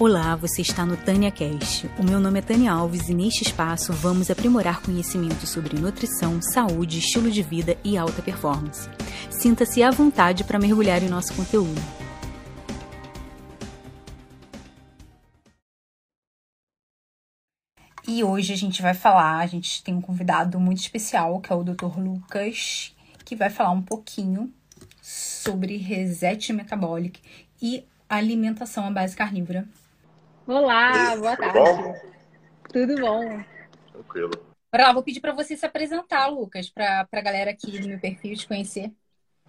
Olá, você está no Tânia Cast. O meu nome é Tânia Alves e neste espaço vamos aprimorar conhecimentos sobre nutrição, saúde, estilo de vida e alta performance. Sinta-se à vontade para mergulhar em nosso conteúdo. E hoje a gente vai falar, a gente tem um convidado muito especial, que é o Dr. Lucas, que vai falar um pouquinho sobre reset metabólico e alimentação à base carnívora. Olá, boa Tudo tarde. bom? Tudo bom? Tranquilo. Lá, vou pedir para você se apresentar, Lucas, para a galera aqui do meu perfil te conhecer.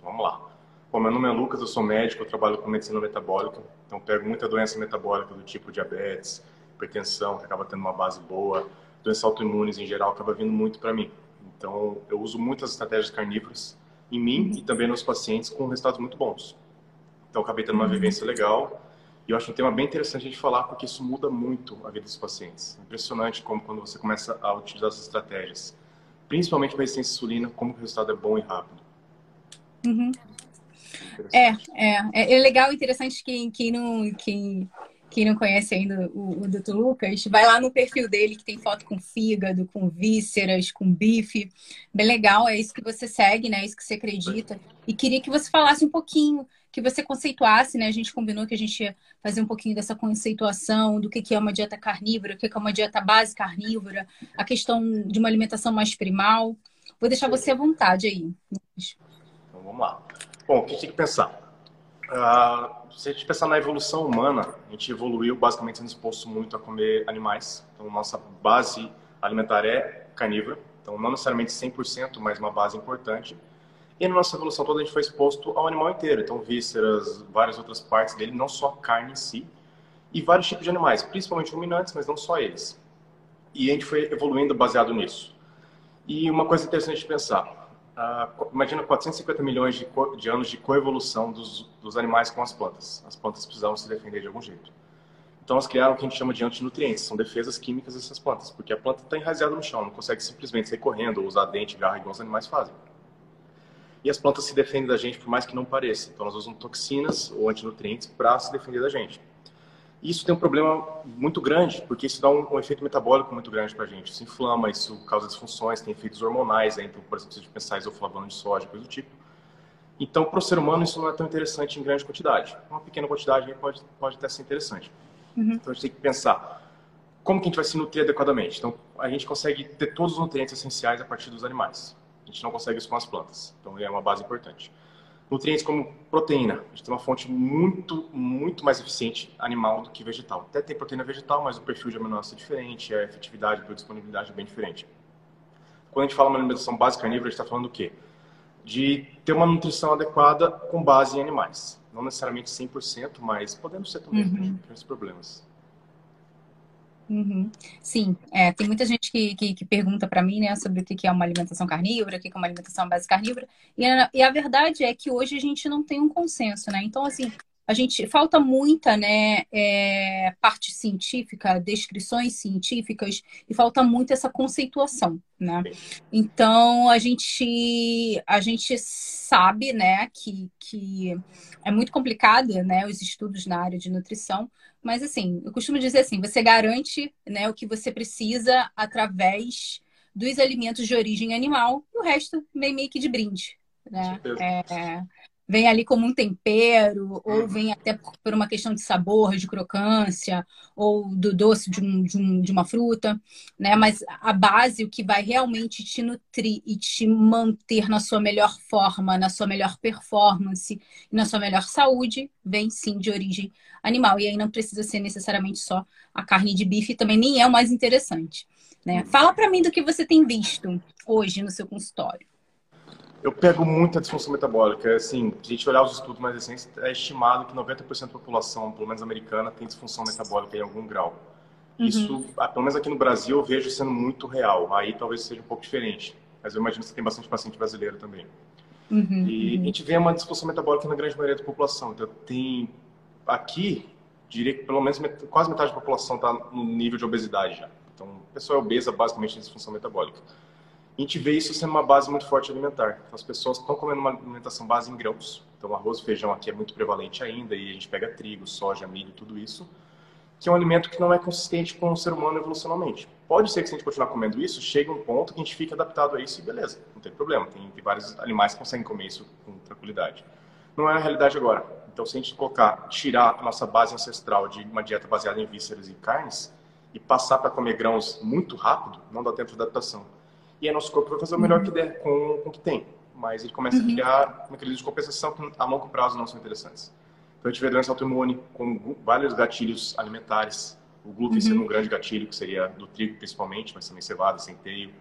Vamos lá. Bom, meu nome é Lucas, eu sou médico, eu trabalho com medicina metabólica, então pego muita doença metabólica do tipo diabetes, hipertensão, que acaba tendo uma base boa, doenças autoimunes em geral, acaba vindo muito para mim. Então, eu uso muitas estratégias carnívoras em mim e também nos pacientes com resultados muito bons. Então, acabei tendo uma vivência legal e eu acho um tema bem interessante a gente falar porque isso muda muito a vida dos pacientes. Impressionante como quando você começa a utilizar essas estratégias, principalmente para resistência à insulina, como o resultado é bom e rápido. Uhum. Interessante. É, é, é legal e interessante quem, quem, não, quem, quem não conhece ainda o, o Dr. Lucas, vai lá no perfil dele que tem foto com fígado, com vísceras, com bife. Bem legal, é isso que você segue, né? É isso que você acredita. E queria que você falasse um pouquinho, que você conceituasse, né? A gente combinou que a gente ia fazer um pouquinho dessa conceituação do que que é uma dieta carnívora, o que que é uma dieta base carnívora, a questão de uma alimentação mais primal. Vou deixar você à vontade aí. Então vamos lá. Bom, o que a gente tem que pensar? Ah, se a gente pensar na evolução humana, a gente evoluiu basicamente sendo exposto muito a comer animais. Então, nossa base alimentar é carnívora. Então, não necessariamente 100%, mas uma base importante. E na nossa evolução toda, a gente foi exposto ao animal inteiro. Então, vísceras, várias outras partes dele, não só a carne em si. E vários tipos de animais, principalmente ruminantes, mas não só eles. E a gente foi evoluindo baseado nisso. E uma coisa interessante de pensar. Ah, imagina 450 milhões de, de anos de coevolução dos, dos animais com as plantas. As plantas precisavam se defender de algum jeito. Então elas criaram o que a gente chama de antinutrientes, são defesas químicas dessas plantas, porque a planta está enraizada no chão, não consegue simplesmente sair correndo ou usar dente, garra igual os animais fazem. E as plantas se defendem da gente por mais que não pareça. Então elas usam toxinas ou antinutrientes para se defender da gente. Isso tem um problema muito grande, porque isso dá um, um efeito metabólico muito grande para a gente. Isso inflama, isso causa disfunções, tem efeitos hormonais, né? então, por exemplo, se a gente pensar em isoflavona de soja, coisa do tipo. Então, para o ser humano, isso não é tão interessante em grande quantidade. Uma pequena quantidade pode, pode até ser interessante. Uhum. Então, a gente tem que pensar como que a gente vai se nutrir adequadamente. Então, a gente consegue ter todos os nutrientes essenciais a partir dos animais. A gente não consegue isso com as plantas. Então, é uma base importante. Nutrientes como proteína. A gente tem uma fonte muito, muito mais eficiente animal do que vegetal. Até tem proteína vegetal, mas o perfil de aminoácido é diferente, a efetividade, a biodisponibilidade é bem diferente. Quando a gente fala uma alimentação base carnívora, a gente está falando do quê? De ter uma nutrição adequada com base em animais. Não necessariamente 100%, mas podendo ser também, Uhum. problemas. Uhum. Sim, é, tem muita gente que, que, que pergunta para mim, né, sobre o que é uma alimentação carnívora, o que é uma alimentação base carnívora, e a, e a verdade é que hoje a gente não tem um consenso, né? Então, assim, a gente falta muita, né, é, parte científica, descrições científicas, e falta muito essa conceituação, né? Então, a gente, a gente sabe, né, que, que é muito complicado, né, os estudos na área de nutrição, mas assim, eu costumo dizer assim, você garante, né, o que você precisa através dos alimentos de origem animal e o resto vem meio que de brinde, né? Certeza. É, vem ali como um tempero, ou Uhum. vem até por, por uma questão de sabor, de crocância, ou do doce de, um, de, um, de uma fruta, né? Mas a base, o que vai realmente te nutrir e te manter na sua melhor forma, na sua melhor performance e na sua melhor saúde, vem sim de origem animal. E aí não precisa ser necessariamente só a carne de bife, também nem é o mais interessante. Né? Fala para mim do que você tem visto hoje no seu consultório. Eu pego muita disfunção metabólica. Assim, se a gente olhar os estudos mais recentes, é estimado que 90% da população, pelo menos americana, tem disfunção metabólica em algum grau. Uhum. Isso, ah, pelo menos aqui no Brasil, eu vejo sendo muito real. Aí talvez seja um pouco diferente. Mas eu imagino que tem bastante paciente brasileiro também. Uhum, E a uhum. gente vê uma disfunção metabólica na grande maioria da população. Então, tem aqui, diria que pelo menos met- quase metade da população está no nível de obesidade já. Então, a pessoa é obesa basicamente em disfunção metabólica. A gente vê isso sendo uma base muito forte alimentar. Então, as pessoas estão comendo uma alimentação base em grãos. Então, arroz e feijão aqui é muito prevalente ainda, e a gente pega trigo, soja, milho, tudo isso. que é um alimento que não é consistente com o ser humano evolucionalmente. Pode ser que se a gente continuar comendo isso, chegue um ponto que a gente fique adaptado a isso e beleza, não tem problema. Tem, tem vários animais que conseguem comer isso com tranquilidade. Não é a realidade agora. Então, se a gente colocar, tirar a nossa base ancestral de uma dieta baseada em vísceras e carnes e passar para comer grãos muito rápido, não dá tempo de adaptação. E aí nosso corpo vai fazer o melhor que der com, com o que tem. Mas ele começa uhum. a criar mecanismos de compensação que a longo prazo não são interessantes. Então, a gente vê doença autoimune com vários gatilhos alimentares. O glúten uhum. sendo um grande gatilho, que seria do trigo principalmente, mas também cevada, centeio.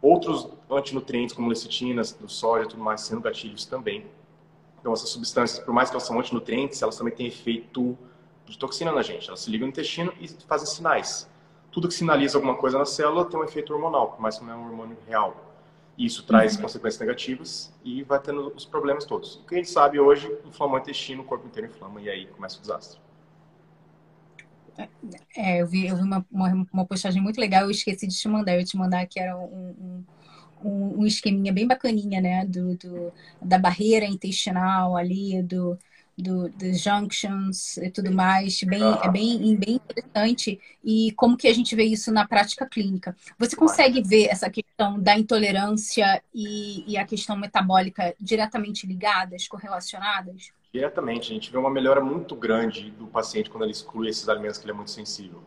Outros antinutrientes, como lecitinas, do soja e tudo mais, sendo gatilhos também. Então, essas substâncias, por mais que elas são antinutrientes, elas também têm efeito de toxina na gente. Elas se ligam no intestino e fazem sinais. Tudo que sinaliza alguma coisa na célula tem um efeito hormonal, por mais que não é um hormônio real. E isso traz uhum. consequências negativas e vai tendo os problemas todos. O que a gente sabe hoje, inflamou o intestino, o corpo inteiro inflama e aí começa o desastre. É, eu vi, eu vi uma, uma, uma, postagem muito legal, eu esqueci de te mandar, eu ia te mandar que era um, um, um esqueminha bem bacaninha, né, do, do, da barreira intestinal ali, do, do, dos junctions e tudo mais, bem, é bem, bem interessante. E como que a gente vê isso na prática clínica? Você consegue ver essa questão da intolerância e, e a questão metabólica diretamente ligadas, correlacionadas? Diretamente, a gente vê uma melhora muito grande do paciente quando ele exclui esses alimentos que ele é muito sensível.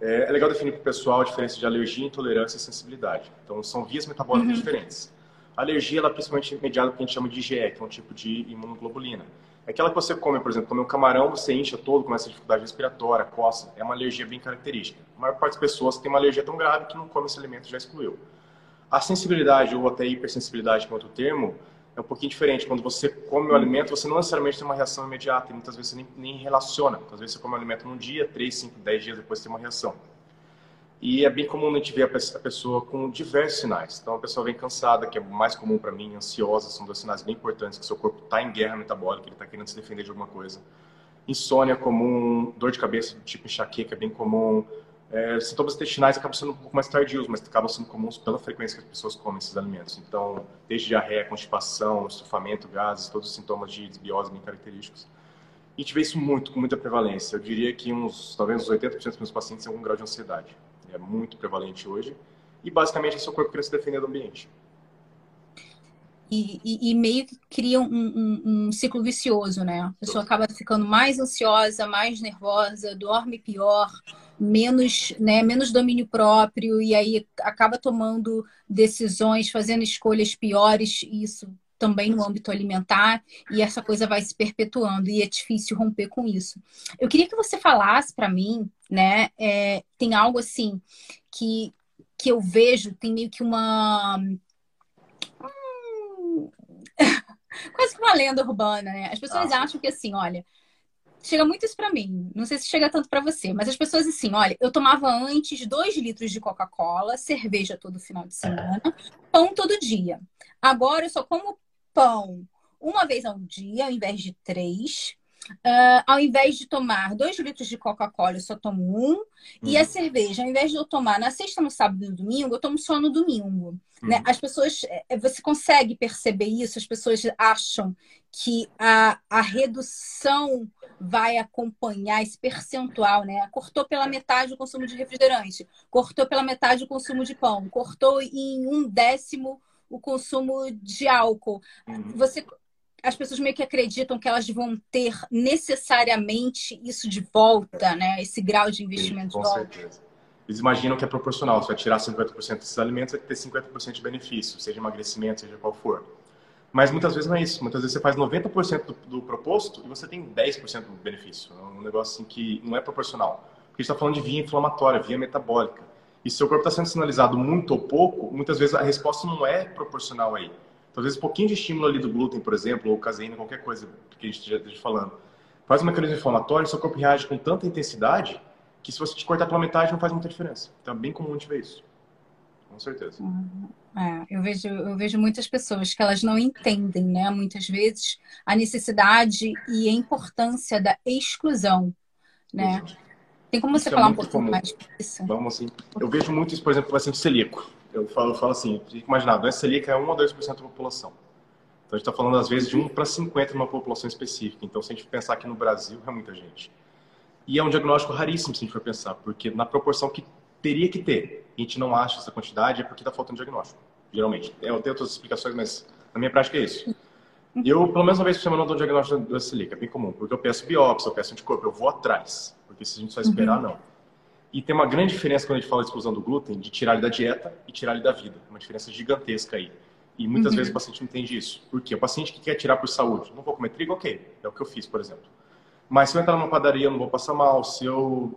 É, é legal definir para o pessoal a diferença de alergia, intolerância e sensibilidade. Então, são vias metabólicas uhum. diferentes. A alergia, ela é principalmente mediada pelo que a gente chama de IgE, que é um tipo de imunoglobulina. É aquela que você come, por exemplo, come um camarão, você incha todo, começa a dificuldade respiratória, coça. É uma alergia bem característica. A maior parte das pessoas tem uma alergia tão grave que não come esse alimento já excluiu. A sensibilidade, ou até hipersensibilidade, que é outro termo, é um pouquinho diferente. Quando você come o alimento, você não necessariamente tem uma reação imediata, e muitas vezes você nem, nem relaciona. Muitas vezes você come o alimento num dia, 3, 5, 10 dias depois tem uma reação. E é bem comum a gente ver a pessoa com diversos sinais. Então, a pessoa vem cansada, que é mais comum para mim, ansiosa, são dois sinais bem importantes, que seu corpo está em guerra metabólica, ele está querendo se defender de alguma coisa. Insônia é comum, dor de cabeça, tipo enxaqueca, é bem comum. É, sintomas intestinais acabam sendo um pouco mais tardios, mas acabam sendo comuns pela frequência que as pessoas comem esses alimentos. Então, desde diarreia, constipação, estufamento, gases, todos os sintomas de desbiose bem característicos. E a gente vê isso muito, com muita prevalência. Eu diria que uns, talvez uns 80% dos meus pacientes têm algum grau de ansiedade é muito prevalente hoje. E basicamente é seu corpo querendo se defender do ambiente. E, e, e, meio que cria um, um, um, ciclo vicioso, né? A pessoa acaba ficando mais ansiosa, mais nervosa, dorme pior, menos, né, menos domínio próprio, e aí acaba tomando decisões, fazendo escolhas piores, e isso também no âmbito alimentar, e essa coisa vai se perpetuando, e é difícil romper com isso. Eu queria que você falasse para mim, né? É, tem algo assim que, que eu vejo, tem meio que uma. Hum, quase que uma lenda urbana, né? As pessoas ah. acham que assim, olha, chega muito isso para mim. Não sei se chega tanto para você, mas as pessoas assim, olha, eu tomava antes dois litros de Coca-Cola, cerveja todo final de semana, pão todo dia. Agora eu só como pão uma vez ao dia, ao invés de três. Uh, ao invés de tomar dois litros de Coca-Cola, eu só tomo um. Uhum. E a uhum. cerveja, ao invés de eu tomar na sexta, no sábado e no domingo, eu tomo só no domingo. Uhum. Né? As pessoas, é, você consegue perceber isso? As pessoas acham que a, a redução vai acompanhar esse percentual, né? Cortou pela metade o consumo de refrigerante, cortou pela metade o consumo de pão, cortou em um décimo o consumo de álcool. Uhum. Você as pessoas meio que acreditam que elas vão ter necessariamente isso de volta, né? Esse grau de investimento Sim, com de volta. certeza. Eles imaginam que é proporcional. Você vai tirar 50% desses alimentos, vai ter 50% de benefício, seja emagrecimento, seja qual for. Mas muitas vezes não é isso. Muitas vezes você faz 90% do, do proposto e você tem 10% do benefício. É um negócio assim que não é proporcional. Porque a gente está falando de via inflamatória, via metabólica. E se o corpo está sendo sinalizado muito ou pouco, muitas vezes a resposta não é proporcional aí. Vezes, um pouquinho de estímulo ali do glúten, por exemplo, ou caseína, qualquer coisa que a gente já esteja falando, faz um mecanismo inflamatório, seu corpo reage com tanta intensidade que se você te cortar pela metade não faz muita diferença. Então, é bem comum a gente ver isso. Com certeza. Uhum. É, eu, vejo, eu vejo muitas pessoas que elas não entendem, né? Muitas vezes, a necessidade e a importância da exclusão, né? Tem como você isso é falar um pouquinho comum. mais disso? Vamos assim. Eu vejo muito isso, por exemplo, com paciente celíaco eu falo, eu falo assim, tem que imaginar, a doença celíaca é 1 a 2% da população. Então a gente está falando às vezes de 1 para 50 numa população específica. Então se a gente pensar aqui no Brasil, é muita gente. E é um diagnóstico raríssimo, se a gente for pensar, porque na proporção que teria que ter, a gente não acha essa quantidade, é porque está faltando diagnóstico, geralmente. Eu tenho outras explicações, mas na minha prática é isso. Eu, pelo menos uma vez por semana, dou um diagnóstico da silica, é bem comum, porque eu peço biópsia, eu peço anticorpo, eu vou atrás, porque se a gente só esperar, uhum. não. E tem uma grande diferença quando a gente fala de exclusão do glúten, de tirar ele da dieta e tirar ele da vida. Uma diferença gigantesca aí. E muitas uhum. vezes o paciente não entende isso. Por quê? O paciente que quer tirar por saúde, não vou comer trigo, ok, é o que eu fiz, por exemplo. Mas se eu entrar numa padaria, eu não vou passar mal. Se eu,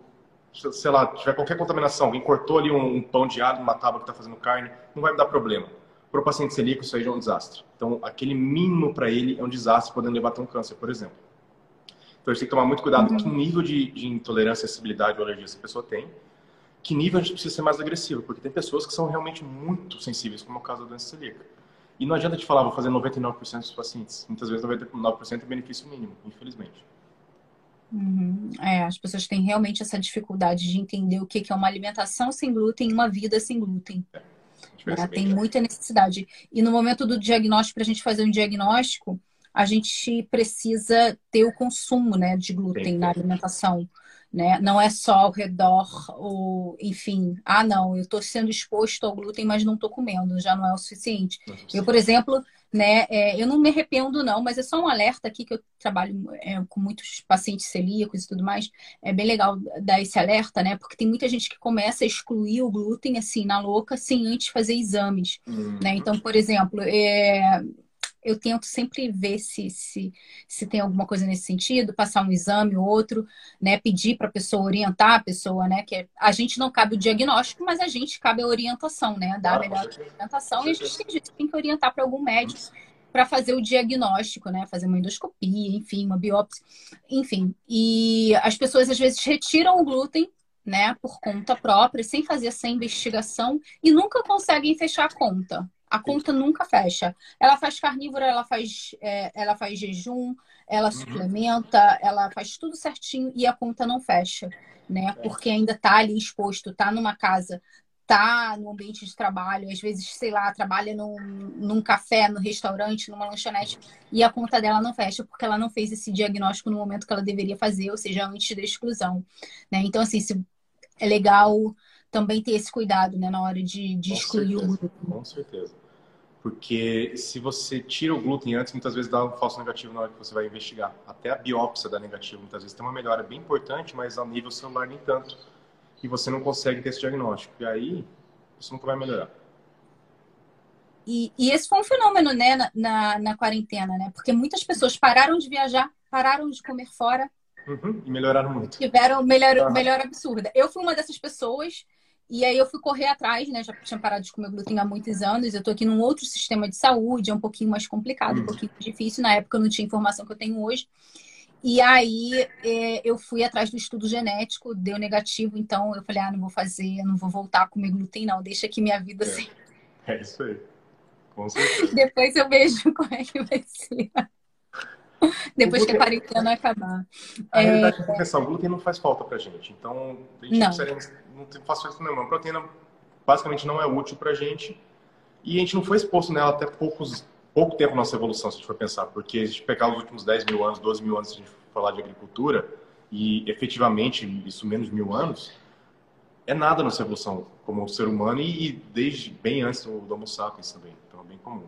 sei lá, tiver qualquer contaminação, alguém cortou ali um, um pão de alho numa tábua que está fazendo carne, não vai me dar problema. Para o paciente celíaco, isso aí já é um desastre. Então, aquele mínimo para ele é um desastre, podendo levar até um câncer, por exemplo. Então, a gente tem que tomar muito cuidado uhum. que nível de, de intolerância, sensibilidade ou alergia essa pessoa tem. Que nível a gente precisa ser mais agressivo, porque tem pessoas que são realmente muito sensíveis, como é o caso da doença celíaca. E não adianta te falar, vou fazer 99% dos pacientes. Muitas vezes 99% é benefício mínimo, infelizmente. Uhum. É, as pessoas têm realmente essa dificuldade de entender o que é uma alimentação sem glúten e uma vida sem glúten. É, é, tem muita necessidade. E no momento do diagnóstico, para a gente fazer um diagnóstico, a gente precisa ter o consumo né, de glúten na alimentação. Né? Não é só ao redor, ou, enfim, ah, não, eu estou sendo exposto ao glúten, mas não estou comendo, já não é o suficiente. É eu, por exemplo, né? É, eu não me arrependo, não, mas é só um alerta aqui que eu trabalho é, com muitos pacientes celíacos e tudo mais. É bem legal dar esse alerta, né? Porque tem muita gente que começa a excluir o glúten assim na louca sem antes fazer exames, uhum. né? Então, por exemplo, é, eu tento sempre ver se, se, se tem alguma coisa nesse sentido, passar um exame ou outro, né? Pedir para a pessoa orientar a pessoa, né? Que a gente não cabe o diagnóstico, mas a gente cabe a orientação, né? Dar a melhor orientação e a gente tem, tem que orientar para algum médico para fazer o diagnóstico, né? Fazer uma endoscopia, enfim, uma biópsia, enfim. E as pessoas às vezes retiram o glúten né, por conta própria, sem fazer essa investigação e nunca conseguem fechar a conta. A conta nunca fecha. Ela faz carnívora, ela faz, é, ela faz jejum, ela uhum. suplementa, ela faz tudo certinho e a conta não fecha, né? É. Porque ainda tá ali exposto, tá numa casa, tá no ambiente de trabalho, às vezes, sei lá, trabalha num, num café, no restaurante, numa lanchonete, e a conta dela não fecha porque ela não fez esse diagnóstico no momento que ela deveria fazer, ou seja, antes da exclusão, né? Então, assim, se é legal também ter esse cuidado, né, na hora de, de excluir certeza, o glúten. Com certeza. Porque se você tira o glúten antes, muitas vezes dá um falso negativo na hora que você vai investigar. Até a biópsia dá negativo, muitas vezes tem uma melhora bem importante, mas ao nível celular nem tanto. E você não consegue ter esse diagnóstico. E aí, isso nunca vai melhorar. E, e esse foi um fenômeno, né, na, na, na, quarentena, né? Porque muitas pessoas pararam de viajar, pararam de comer fora. Uhum, e melhoraram muito. Tiveram melhor, ah. melhor absurda. Eu fui uma dessas pessoas e aí eu fui correr atrás, né? Já tinha parado de comer glúten há muitos anos. Eu tô aqui num outro sistema de saúde, é um pouquinho mais complicado, um uhum. pouquinho difícil. Na época eu não tinha informação que eu tenho hoje. E aí é, eu fui atrás do estudo genético, deu negativo, então eu falei, ah, não vou fazer, não vou voltar a comer glúten, não, deixa aqui minha vida é. assim. É isso aí. Com certeza. Depois eu vejo como é que vai ser. Depois que a quarentena acabar. A é... realidade é que o glúten não faz falta pra gente. Então, a gente não, não, não faz falta nenhuma. A proteína basicamente não é útil pra gente. E a gente não foi exposto nela até poucos, pouco tempo na nossa evolução, se a gente for pensar. Porque a gente pegar os últimos 10 mil anos, 12 mil anos, se a gente falar de agricultura, e efetivamente, isso menos de mil anos, é nada na nossa evolução como ser humano e, desde bem antes do, do Homo sapiens também. Então, é bem comum.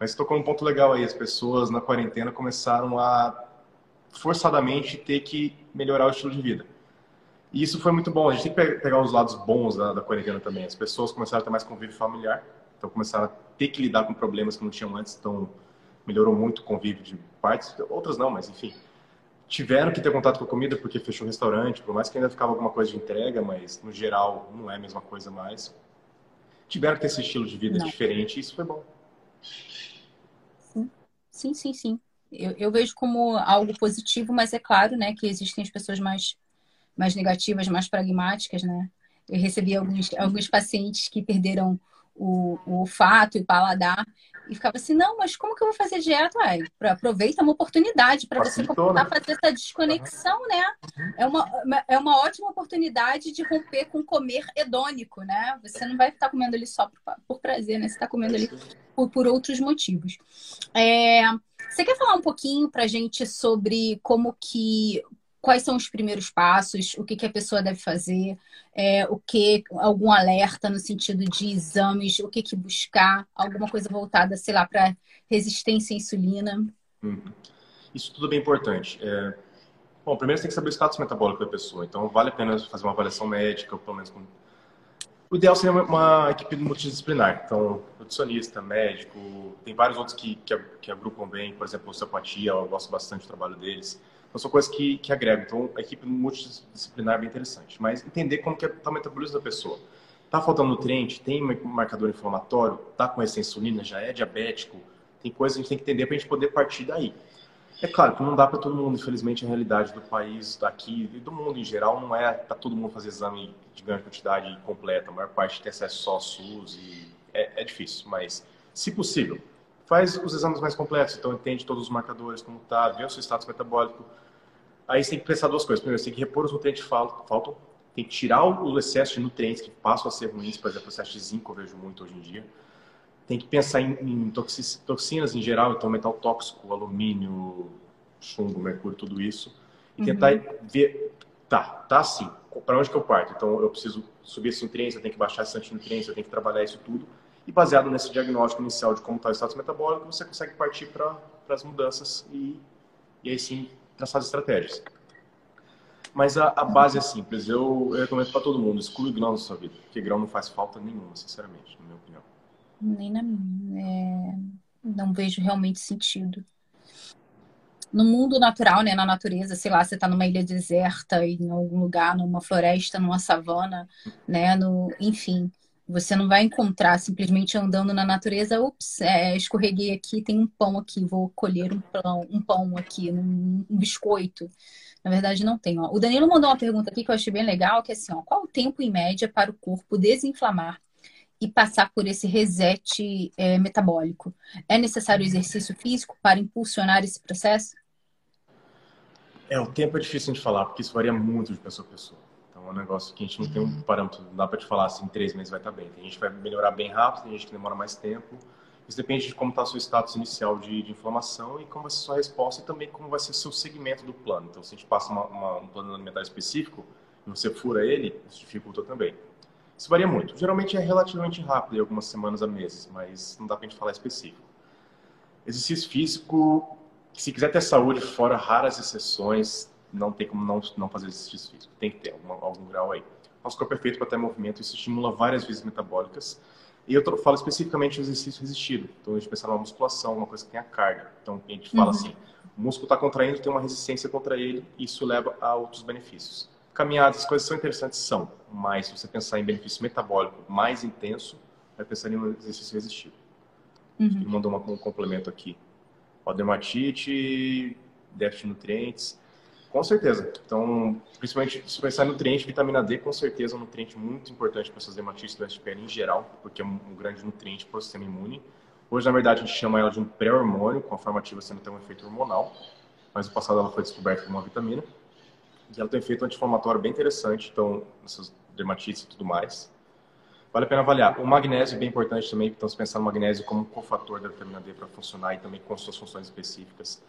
Mas tocou um ponto legal aí. As pessoas na quarentena começaram a forçadamente ter que melhorar o estilo de vida. E isso foi muito bom. A gente tem que pegar os lados bons da, da quarentena também. As pessoas começaram a ter mais convívio familiar. Então começaram a ter que lidar com problemas que não tinham antes. Então melhorou muito o convívio de partes. Outras não, mas enfim. Tiveram que ter contato com a comida porque fechou o restaurante. Por mais que ainda ficava alguma coisa de entrega, mas no geral não é a mesma coisa mais. Tiveram que ter esse estilo de vida não. diferente e isso foi bom. Sim, sim, sim. Eu, eu vejo como algo positivo, mas é claro, né, que existem as pessoas mais, mais negativas, mais pragmáticas, né? Eu recebi alguns, alguns pacientes que perderam o, o olfato e o paladar e ficava assim, não, mas como que eu vou fazer dieta? Ai, aproveita uma oportunidade para você começar né? a fazer essa desconexão, né? É uma, é uma ótima oportunidade de romper com comer hedônico, né? Você não vai estar comendo ali só por, por prazer, né? Você está comendo ali por, por outros motivos. É, você quer falar um pouquinho para gente sobre como que quais são os primeiros passos, o que, que a pessoa deve fazer, é, o que algum alerta no sentido de exames, o que, que buscar, alguma coisa voltada, sei lá, para resistência à insulina. Uhum. Isso tudo é bem importante. É... Bom, primeiro você tem que saber o status metabólico da pessoa. Então, vale a pena fazer uma avaliação médica, ou pelo menos com... O ideal seria uma, equipe multidisciplinar. Então, nutricionista, médico, tem vários outros que, que, que agrupam bem, por exemplo, osteopatia, eu gosto bastante do trabalho deles. Então, são coisas que, que agregam. Então, a equipe multidisciplinar é bem interessante. Mas entender como que está o metabolismo da pessoa. Está faltando nutriente? Tem marcador inflamatório? Está com essa insulina? Já é diabético? Tem coisas que a gente tem que entender para a gente poder partir daí. É claro que não dá para todo mundo, infelizmente, a realidade do país, daqui e do mundo em geral não é para todo mundo fazer exame de grande quantidade completa. A maior parte tem acesso só ao SUS e é, é difícil, mas se possível, faz os exames mais completos, então entende todos os marcadores, como está, vê o seu status metabólico. Aí você tem que pensar duas coisas. Primeiro, você tem que repor os nutrientes que faltam, tem que tirar o excesso de nutrientes que passam a ser ruins, por exemplo, o excesso de zinco eu vejo muito hoje em dia. Tem que pensar em, em toxinas em geral, então metal tóxico, alumínio, chumbo, mercúrio, tudo isso. E tentar uhum. ver, tá, tá assim, para onde que eu parto? Então eu preciso subir esses nutrientes, eu tenho que baixar esses antinutrientes, eu tenho que trabalhar isso tudo e baseado nesse diagnóstico inicial de como está o status metabólico, você consegue partir para as mudanças e, e aí sim traçar as estratégias. Mas a, a base é simples. Eu, eu recomendo para todo mundo, exclui grão da sua vida, porque grão não faz falta nenhuma, sinceramente, na minha opinião. Nem na minha. É... Não vejo realmente sentido. No mundo natural, né, na natureza, sei lá, você está numa ilha deserta, em algum lugar, numa floresta, numa savana, né, no, enfim, você não vai encontrar simplesmente andando na natureza, ups, é, escorreguei aqui, tem um pão aqui, vou colher um pão, um pão aqui, um, um biscoito. Na verdade, não tem. Ó. O Danilo mandou uma pergunta aqui que eu achei bem legal, que é assim, ó, qual o tempo em média para o corpo desinflamar e passar por esse reset é, metabólico? É necessário exercício físico para impulsionar esse processo? É, o tempo é difícil de falar, porque isso varia muito de pessoa a pessoa. Um negócio que a gente não tem um parâmetro, não dá para te falar assim, em três meses vai estar tá bem. Tem gente que vai melhorar bem rápido, tem gente que demora mais tempo. Isso depende de como está o seu status inicial de, de, inflamação e como vai ser a sua resposta e também como vai ser o seu segmento do plano. Então, se a gente passa uma, uma, um plano alimentar específico e você fura ele, isso dificulta também. Isso varia muito. Geralmente é relativamente rápido, em algumas semanas a meses, mas não dá para a gente falar específico. Exercício físico, se quiser ter saúde, fora raras exceções, não tem como não, não fazer exercício físico. Tem que ter algum, algum grau aí. Nosso corpo é feito para ter movimento, isso estimula várias vezes metabólicas. E eu falo especificamente do exercício resistido. Então, a gente pensa numa musculação, uma coisa que tem a carga. Então, a gente fala uhum. assim, o músculo está contraindo, tem uma resistência contra ele, e isso leva a outros benefícios. Caminhadas, as coisas são interessantes, são. Mas, se você pensar em benefício metabólico mais intenso, vai pensar em um exercício resistido. Uhum. Ele mandou um complemento aqui. Ó, dermatite, déficit de nutrientes. Com certeza. Então, principalmente se pensar em nutriente, vitamina D, com certeza é um nutriente muito importante para essas dermatites do pele em geral, porque é um, grande nutriente para o sistema imune. Hoje, na verdade, a gente chama ela de um pré-hormônio, com a forma ativa sendo ter um efeito hormonal, mas no passado ela foi descoberta como uma vitamina. E ela tem um efeito anti-inflamatório bem interessante, então, nessas dermatites e tudo mais. Vale a pena avaliar. O magnésio é bem importante também, então, se pensar no magnésio como um cofator da vitamina D para funcionar e também com suas funções específicas.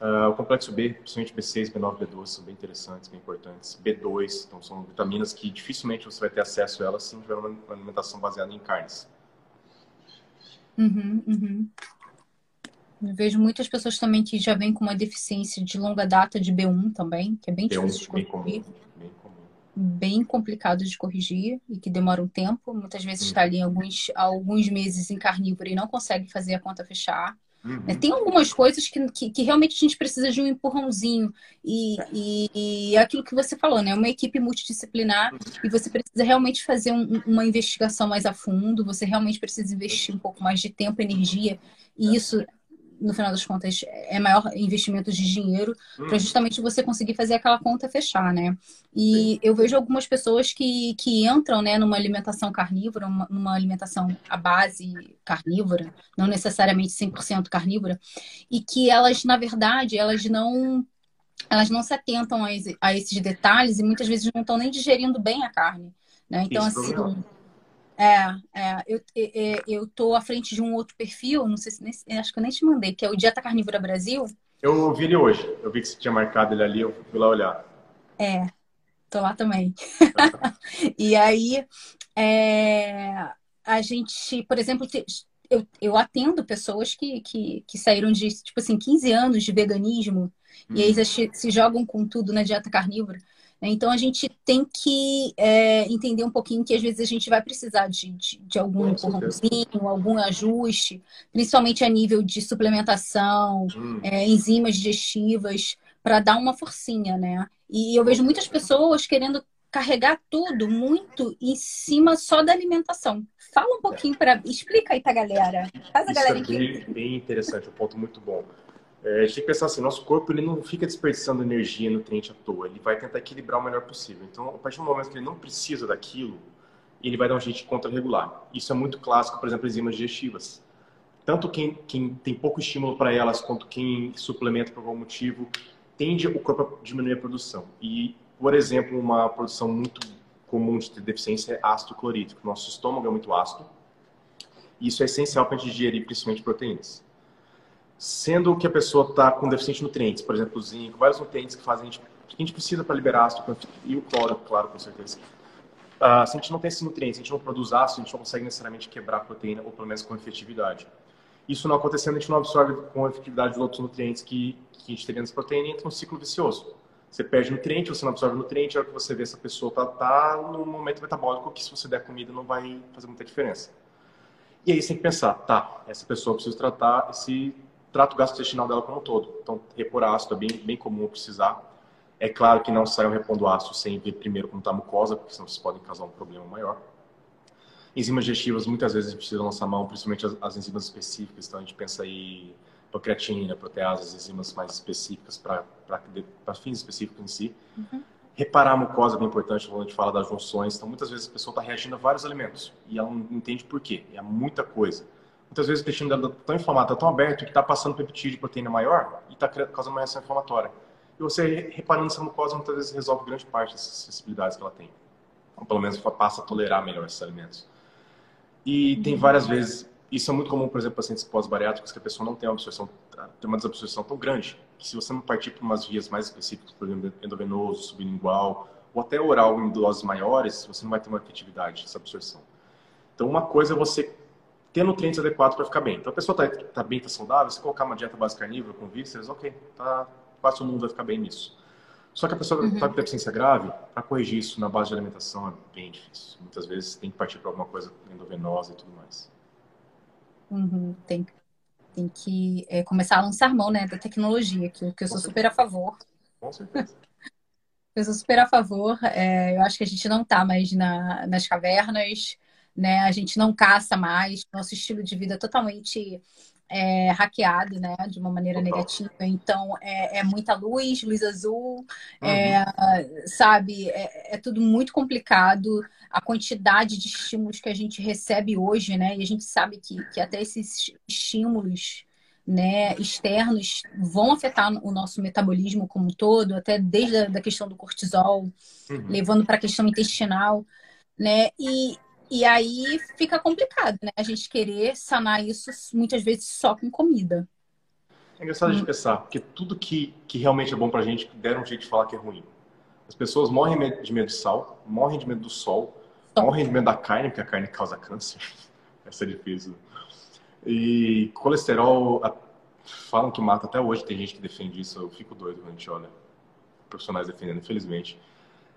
Uh, o complexo B, principalmente B6, B9, B12, são bem interessantes, bem importantes. B2, então são vitaminas que dificilmente você vai ter acesso a elas se não tiver uma alimentação baseada em carnes. Uhum, uhum. Eu vejo muitas pessoas também que já vêm com uma deficiência de longa data de B1 também, que é bem B1, difícil de corrigir. Bem, comum, bem, comum. bem complicado de corrigir e que demora um tempo. Muitas vezes está ali alguns, alguns meses em carnívoro e não consegue fazer a conta fechar. Uhum. É, tem algumas coisas que, que, que, realmente a gente precisa de um empurrãozinho. E, e, e é aquilo que você falou, né? Uma equipe multidisciplinar e você precisa realmente fazer um, uma investigação mais a fundo, você realmente precisa investir um pouco mais de tempo, energia, e isso no final das contas, é maior investimento de dinheiro hum. para justamente você conseguir fazer aquela conta fechar, né? E Sim. eu vejo algumas pessoas que, que entram né, numa alimentação carnívora, uma, numa alimentação à base carnívora, não necessariamente 100% carnívora, e que elas, na verdade, elas não elas não se atentam a, esse, a esses detalhes e muitas vezes não estão nem digerindo bem a carne. Né? Então, Isso assim, é, é eu, é, eu tô à frente de um outro perfil, não sei se nem, acho que eu nem te mandei, que é o Dieta Carnívora Brasil. Eu vi ele hoje, eu vi que você tinha marcado ele ali, eu fui lá olhar. É, tô lá também. e aí, é, a gente, por exemplo, eu, eu atendo pessoas que, que, que saíram de, tipo assim, 15 anos de veganismo hum. e aí uhum. se jogam com tudo na dieta carnívora. Né? Então a gente tem que é, entender um pouquinho que às vezes a gente vai precisar de, de, de algum empurrãozinho, algum ajuste, principalmente a nível de suplementação, hum. é, enzimas digestivas, para dar uma forcinha, né? E eu vejo muitas pessoas querendo carregar tudo muito em cima só da alimentação. Fala um pouquinho para explica aí para a galera. Faz a Isso galera é bem, bem interessante, um ponto muito bom. É, a gente tem que pensar assim, nosso corpo ele não fica desperdiçando energia nutriente à toa, ele vai tentar equilibrar o melhor possível. Então, a partir do momento que ele não precisa daquilo, ele vai dar um jeito de contra-regular. Isso é muito clássico, por exemplo, enzimas digestivas. Tanto quem, quem tem pouco estímulo para elas, quanto quem suplementa por algum motivo, tende o corpo a diminuir a produção. E, por exemplo, uma produção muito comum de deficiência é ácido clorídrico. Nosso estômago é muito ácido. Isso é essencial para a gente digerir, principalmente proteínas sendo que a pessoa está com deficiente de nutrientes, por exemplo, zinco, vários nutrientes que fazem a gente, que a gente precisa para liberar ácido e o cloro, claro, com certeza. Uh, se a gente não tem esses nutrientes, se a gente não produz ácido, a gente não consegue necessariamente quebrar a proteína, ou pelo menos com efetividade. Isso não acontecendo, a gente não absorve com efetividade os outros nutrientes que, que a gente teria nessa proteína e entra num ciclo vicioso. Você perde nutriente, você não absorve nutriente, a hora que você vê essa pessoa está tá no momento metabólico que se você der comida não vai fazer muita diferença. E aí você tem que pensar, tá, essa pessoa precisa tratar esse trata o gastrointestinal dela como um todo. Então, repor ácido é bem, bem comum precisar. É claro que não saiam repondo ácido sem ver primeiro como está a mucosa, porque senão vocês podem causar um problema maior. Enzimas digestivas, muitas vezes a gente precisa lançar mão, principalmente as, as enzimas específicas. Então, a gente pensa aí pancreatina, proteasas, enzimas mais específicas para fins específicos em si. Uhum. Reparar a mucosa é bem importante quando a gente fala das junções. Então, muitas vezes a pessoa está reagindo a vários alimentos e ela não entende por quê. É muita coisa muitas vezes o intestino dela está tão inflamado, está tão aberto, que está passando peptídeo de proteína maior e está causando uma reação inflamatória. E você, reparando essa mucosa, muitas vezes resolve grande parte dessas sensibilidades que ela tem. Ou pelo menos passa a tolerar melhor esses alimentos. E tem várias vezes, isso é muito comum, por exemplo, pacientes pós-bariátricos, que a pessoa não tem uma absorção, tem uma desabsorção tão grande, que se você não partir por umas vias mais específicas, por exemplo, endovenoso, sublingual, ou até oral em doses maiores, você não vai ter uma efetividade dessa absorção. Então, uma coisa é você ter nutrientes adequados para ficar bem. Então a pessoa está tá bem, está saudável, se colocar uma dieta básica carnívora com vísceras, ok, tá, quase todo mundo vai ficar bem nisso. Só que a pessoa está uhum. com deficiência grave, para corrigir isso na base de alimentação é bem difícil. Muitas vezes tem que partir para alguma coisa endovenosa e tudo mais. Uhum. Tem, tem que é, começar a lançar mão né, da tecnologia, que, que eu sou super a favor. Com certeza. eu sou super a favor. É, eu acho que a gente não está mais na, nas cavernas né? A gente não caça mais, nosso estilo de vida é totalmente é, hackeado, né? De uma maneira Total. negativa. Então, é, é, muita luz, luz azul, é, uhum. sabe? É, é, tudo muito complicado. A quantidade de estímulos que a gente recebe hoje, né? E a gente sabe que, que até esses estímulos né, externos vão afetar o nosso metabolismo como um todo, até desde a da questão do cortisol, uhum. levando para a questão intestinal, né? E, e aí fica complicado, né? A gente querer sanar isso muitas vezes só com comida. É engraçado hum. de pensar, porque tudo que, que realmente é bom pra gente, deram um jeito de falar que é ruim. As pessoas morrem de medo de sal, morrem de medo do sol, Tom. morrem de medo da carne, porque a carne causa câncer. Essa é difícil. E colesterol, falam que mata até hoje, tem gente que defende isso, eu fico doido quando a gente olha profissionais defendendo, infelizmente.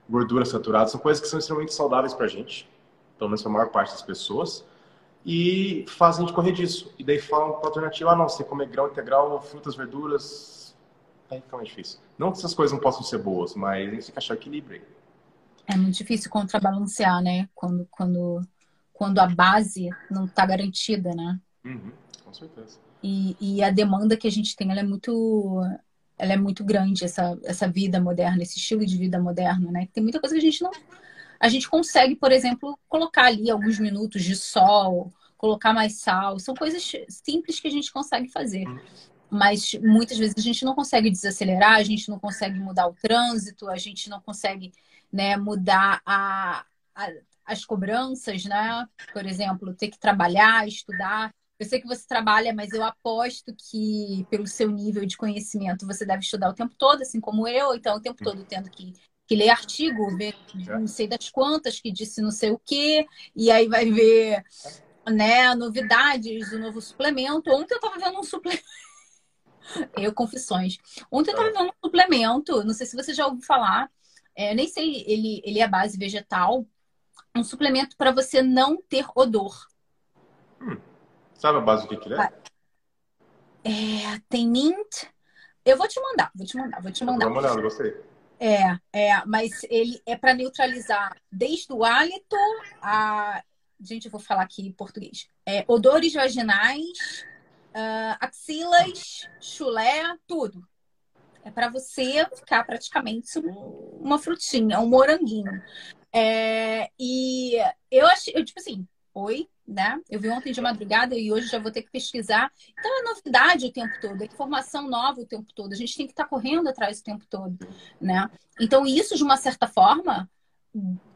Gordura saturada são coisas que são extremamente saudáveis pra gente pelo menos para a maior parte das pessoas, e fazem de correr disso. E daí falam para alternativa, ah, não, você comer grão integral, frutas, verduras, aí fica mais difícil. Não que essas coisas não possam ser boas, mas a gente tem que achar equilíbrio aí. É muito difícil contrabalancear, né? Quando, quando, quando a base não está garantida, né? Uhum, com certeza. E, e a demanda que a gente tem, ela é muito ela é muito grande, essa, essa vida moderna, esse estilo de vida moderno, né? Tem muita coisa que a gente não, a gente consegue, por exemplo, colocar ali alguns minutos de sol, colocar mais sal. São coisas simples que a gente consegue fazer. Mas muitas vezes a gente não consegue desacelerar, a gente não consegue mudar o trânsito, a gente não consegue né, mudar a, a, as cobranças, né? Por exemplo, ter que trabalhar, estudar. Eu sei que você trabalha, mas eu aposto que, pelo seu nível de conhecimento, você deve estudar o tempo todo, assim como eu, então o tempo todo tendo que que lê artigo, vê é. não sei das quantas, que disse não sei o quê, e aí vai ver né, novidades do novo suplemento. Ontem eu estava vendo um suplemento. Eu, confissões. Ontem eu estava vendo um suplemento, não sei se você já ouviu falar, é, nem sei, ele, ele é base vegetal, um suplemento para você não ter odor. Hum. Sabe a base do que, que é? é? Tem mint. Eu vou te mandar, vou te mandar, vou te mandar. Dá uma olhada, gostei. É, é, mas ele é para neutralizar desde o hálito a. Gente, eu vou falar aqui em português. É, odores vaginais, uh, axilas, chulé, tudo. É para você ficar praticamente uma frutinha, um moranguinho. É, e eu achei, eu, tipo assim, oi, né? Eu vi ontem de madrugada e hoje já vou ter que pesquisar. Então é novidade o tempo todo, é informação nova o tempo todo. A gente tem que estar tá correndo atrás o tempo todo, né? Então isso, de uma certa forma,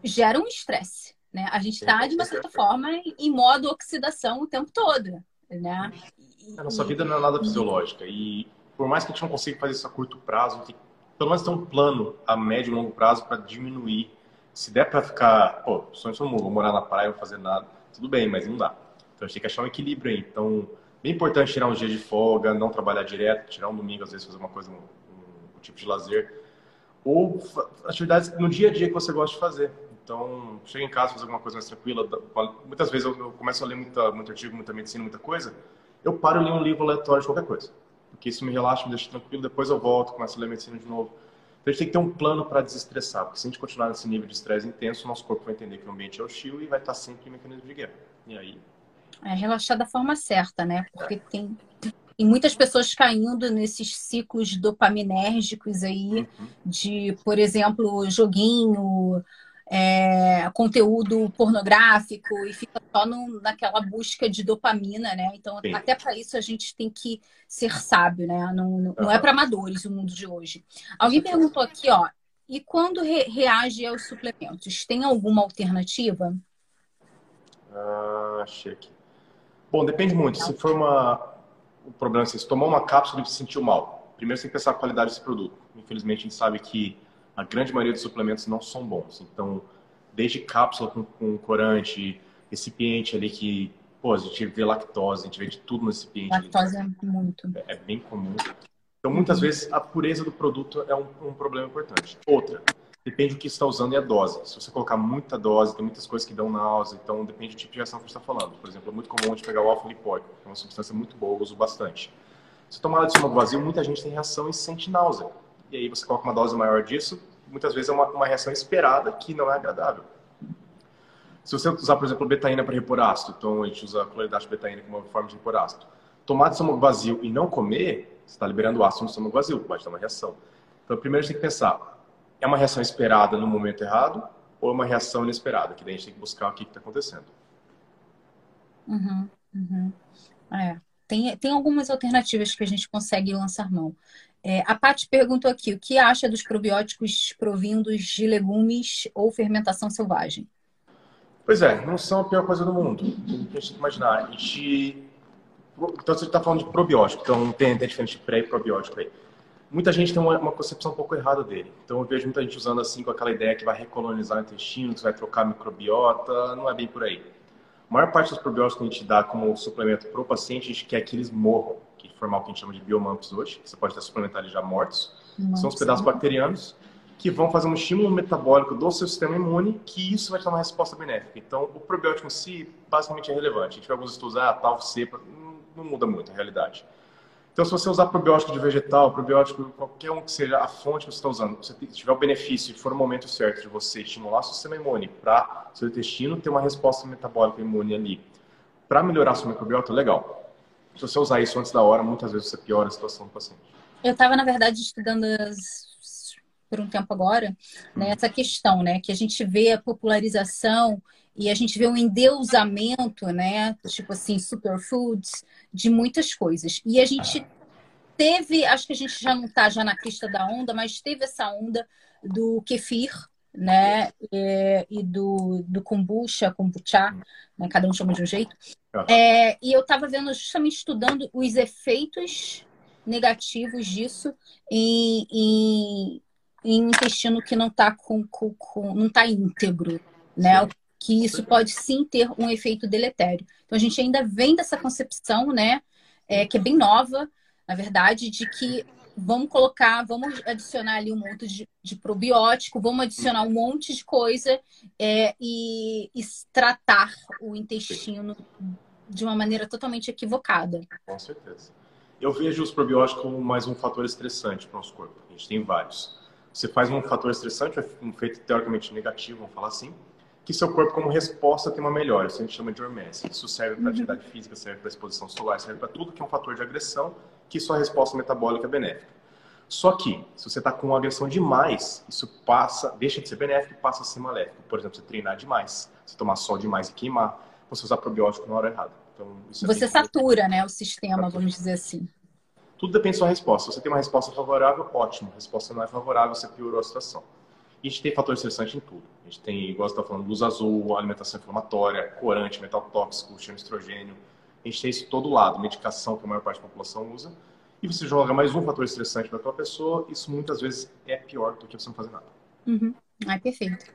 gera um estresse, né? A gente está, de uma certa forma, em modo oxidação o tempo todo, né? A nossa vida não é nada fisiológica e por mais que a gente não consiga fazer isso a curto prazo, tem pelo menos ter um plano a médio e longo prazo para diminuir se der para ficar, pô, sonho de vou morar na praia, não fazer nada, tudo bem, mas não dá. Então a gente tem que achar um equilíbrio aí. Então, bem importante tirar um dia de folga, não trabalhar direto, tirar um domingo, às vezes fazer uma coisa, um, um, um tipo de lazer. Ou atividades no dia a dia que você gosta de fazer. Então, chega em casa, fazer alguma coisa mais tranquila. Muitas vezes eu, eu começo a ler muita, muito artigo, muita medicina, muita coisa. Eu paro e leio um livro aleatório de qualquer coisa. Porque isso me relaxa, me deixa tranquilo. Depois eu volto, começo a ler medicina de novo. Então a gente tem que ter um plano para desestressar, porque se a gente continuar nesse nível de estresse intenso, nosso corpo vai entender que o ambiente é hostil e vai estar sempre em mecanismo de guerra. E aí. É relaxar da forma certa, né? Porque é. tem, tem muitas pessoas caindo nesses ciclos dopaminérgicos aí, uhum. de, por exemplo, joguinho, é, conteúdo pornográfico e fica só no, naquela busca de dopamina, né? Então, Sim. até para isso a gente tem que ser sábio, né? Não, não, não é para amadores o mundo de hoje. Alguém perguntou aqui, ó, e quando re reage aos suplementos, tem alguma alternativa? Ah, achei aqui. Bom, depende muito. Se for uma, o problema é se tomou uma cápsula e se sentiu mal, primeiro você tem que pensar a qualidade desse produto. Infelizmente, a gente sabe que a grande maioria dos suplementos não são bons. Então, desde cápsula com, com corante, recipiente ali que, pô, a gente vê lactose, a gente vê de tudo no recipiente. Lactose ali. é muito. É, é, bem comum. Então, muitas vezes, a pureza do produto é um, um, problema importante. Outra, depende do que você está usando e a dose. Se você colocar muita dose, tem muitas coisas que dão náusea, então depende do tipo de reação que você está falando. Por exemplo, é muito comum a gente pegar o alfa-lipóico, que é uma substância muito boa, eu uso bastante. Se tomar ela de estômago vazio, muita gente tem reação e sente náusea. E aí você coloca uma dose maior disso, muitas vezes é uma, uma reação esperada que não é agradável. Se você usar, por exemplo, betaína para repor ácido, então a gente usa a de betaína como uma forma de repor ácido. Tomar de estômago vazio e não comer, você está liberando ácido no estômago vazio, pode dar uma reação. Então, primeiro a gente tem que pensar, é uma reação esperada no momento errado ou é uma reação inesperada? Que daí a gente tem que buscar o que está acontecendo. Uhum, uhum. É. Tem, tem algumas alternativas que a gente consegue lançar mão. É, a Paty perguntou aqui: o que acha dos probióticos provindos de legumes ou fermentação selvagem? Pois é, não são a pior coisa do mundo. Que imaginar. A gente... Então, você está falando de probiótico, então tem, tem diferente de pré e probiótico aí. Muita gente tem uma, uma, concepção um pouco errada dele. Então, eu vejo muita gente usando assim com aquela ideia que vai recolonizar o intestino, que vai trocar a microbiota. Não é bem por aí. A maior parte dos probióticos que a gente dá como suplemento para o paciente, a gente quer que eles morram formar o que a gente chama de biomamps hoje, que você pode ter suplementar já mortos, Nossa. são os pedaços bacterianos que vão fazer um estímulo metabólico do seu sistema imune, que isso vai te dar uma resposta benéfica. Então, o probiótico em si, basicamente, é relevante. A gente vê alguns estudos, ah, tal, cepa, não, muda muito a realidade. Então, se você usar probiótico de vegetal, probiótico, qualquer um que seja a fonte que você está usando, se tiver o benefício e for o momento certo de você estimular seu sistema imune para seu intestino ter uma resposta metabólica imune ali, para melhorar sua microbiota, legal se você usar isso antes da hora, muitas vezes você piora a situação do paciente. Eu estava, na verdade, estudando as... por um tempo agora né, hum. essa questão, né? Que a gente vê a popularização e a gente vê um endeusamento, né? Tipo assim, superfoods, de muitas coisas. E a gente teve, acho que a gente já não está já na crista da onda, mas teve essa onda do kefir, né? E, e do, do kombucha, kombucha, né? cada um chama de um jeito. É, e eu estava vendo, justamente estudando os efeitos negativos disso em, em, em intestino que não está com, com, com, não tá íntegro, né? Sim. Que isso pode sim ter um efeito deletério. Então a gente ainda vem dessa concepção, né? É, que é bem nova, na verdade, de que vamos colocar, vamos adicionar ali um monte de, de probiótico, vamos adicionar um monte de coisa é, e, e tratar o intestino de uma maneira totalmente equivocada. Com certeza. Eu vejo os probióticos como mais um fator estressante para o nosso corpo. A gente tem vários. Você faz um fator estressante, um efeito teoricamente negativo, vamos falar assim, que seu corpo, como resposta, tem uma melhora. Isso a gente chama de hormese. Isso serve para uhum. atividade física, serve para exposição solar, serve para tudo que é um fator de agressão, que sua resposta metabólica é benéfica. Só que, se você está com agressão demais, isso passa, deixa de ser benéfico e passa a ser maléfico. Por exemplo, você treinar demais, você tomar sol demais e queimar, você usar probiótico na hora errada. Então, é você satura, né, o sistema, satura. vamos dizer assim. Tudo depende da sua resposta. Se você tem uma resposta favorável, ótimo. A resposta não é favorável, você piorou a situação. E a gente tem fator estressante em tudo. A gente tem, igual você está falando, luz azul, alimentação inflamatória, corante, metal tóxico, cheiro estrogênio. A gente tem isso todo lado, medicação que a maior parte da população usa. E você joga mais um fator estressante para a tua pessoa, isso muitas vezes é pior do que você não fazer nada. Uhum. Ah, perfeito.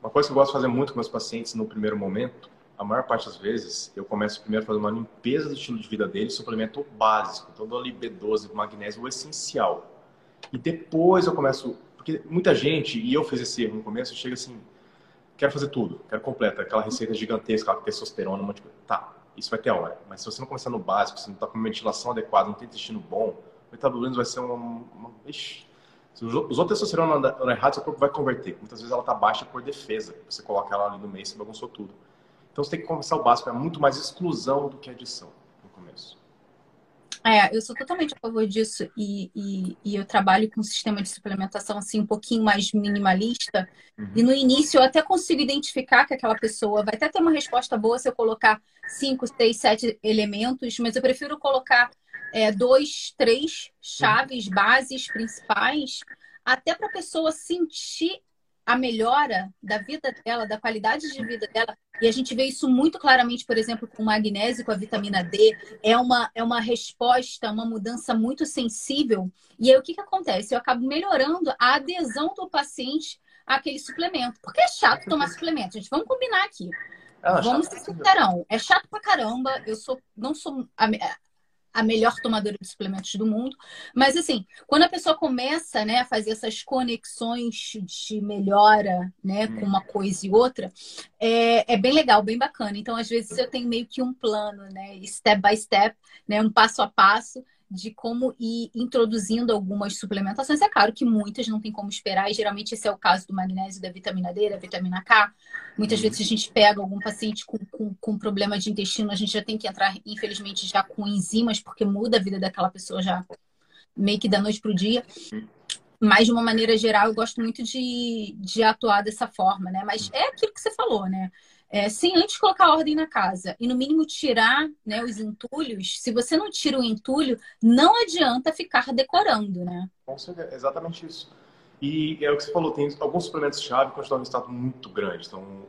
Uma coisa que eu gosto de fazer muito com meus pacientes no primeiro momento a maior parte das vezes, eu começo primeiro a fazer uma limpeza do estilo de vida dele, suplemento básico. Então, dou ali B12, magnésio, o essencial. E depois eu começo... Porque muita gente, e eu fiz esse erro no começo, chega assim, quero fazer tudo, quero completa, aquela receita gigantesca, aquela testosterona, um monte de coisa. Tá, isso vai ter hora. Mas se você não começar no básico, se não está com uma ventilação adequada, não tem intestino bom, o metabolismo vai ser uma... uma... Ixi. Se usou testosterona errado, seu corpo vai converter. Muitas vezes ela está baixa por defesa. Você coloca ela ali no meio, você bagunçou tudo. Então você tem que começar o básico, é muito mais exclusão do que adição. É, eu sou totalmente a favor disso e, e, e, eu trabalho com um sistema de suplementação assim um pouquinho mais minimalista. Uhum. E no início eu até consigo identificar que aquela pessoa vai até ter uma resposta boa se eu colocar cinco, seis, sete elementos, mas eu prefiro colocar é, dois, três chaves, uhum. bases principais, até para a pessoa sentir a melhora da vida dela, da qualidade de vida dela, e a gente vê isso muito claramente, por exemplo, com o magnésio, com a vitamina D, é uma, é uma resposta, uma mudança muito sensível. E aí o que, que acontece? Eu acabo melhorando a adesão do paciente àquele suplemento. Porque é chato tomar suplemento, gente. Vamos combinar aqui. É Vamos ser sincerão. É chato pra caramba. Eu sou, não sou a melhor tomadora de suplementos do mundo. Mas, assim, quando a pessoa começa né, a fazer essas conexões de melhora né, com uma coisa e outra, é, é bem legal, bem bacana. Então, às vezes, eu tenho meio que um plano, né, step by step, né, um passo a passo de como ir introduzindo algumas suplementações. É claro que muitas não tem como esperar, e geralmente esse é o caso do magnésio, da vitamina D, da vitamina K. Muitas uhum. vezes a gente pega algum paciente com, com, com, problema de intestino, a gente já tem que entrar, infelizmente, já com enzimas, porque muda a vida daquela pessoa já meio que da noite para o dia. Mas, de uma maneira geral, eu gosto muito de, de atuar dessa forma, né? Mas é aquilo que você falou, né? É, sem antes colocar ordem na casa e no mínimo tirar né, os entulhos, se você não tira o entulho, não adianta ficar decorando, né? Com certeza, exatamente isso. E é o que você falou, tem alguns suplementos-chave que estão um resultado muito grande. Então,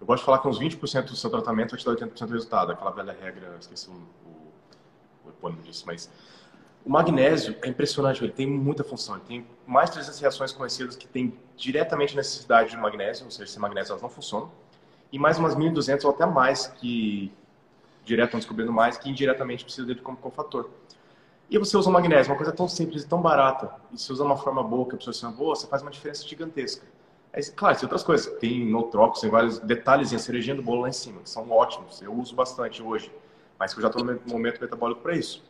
eu gosto de falar que uns 20% do seu tratamento vai te dar 80% do resultado. Aquela velha regra, esqueci o, o, o epônimo disso, mas o magnésio é impressionante, ele tem muita função. Ele tem mais de 300 reações conhecidas que têm diretamente necessidade de magnésio, ou seja, sem magnésio elas não funcionam e mais umas 1.200 ou até mais que direto estão descobrindo mais que indiretamente precisa dele como cofator. E você usa o magnésio, uma coisa tão simples e tão barata, e se usa uma forma boa, que a pessoa seja boa, você faz uma diferença gigantesca. Aí, claro, tem outras coisas, tem nootrópicos, tem vários detalhes em a cerejinha do bolo lá em cima, que são ótimos, eu uso bastante hoje, mas que eu já estou no momento metabólico para isso.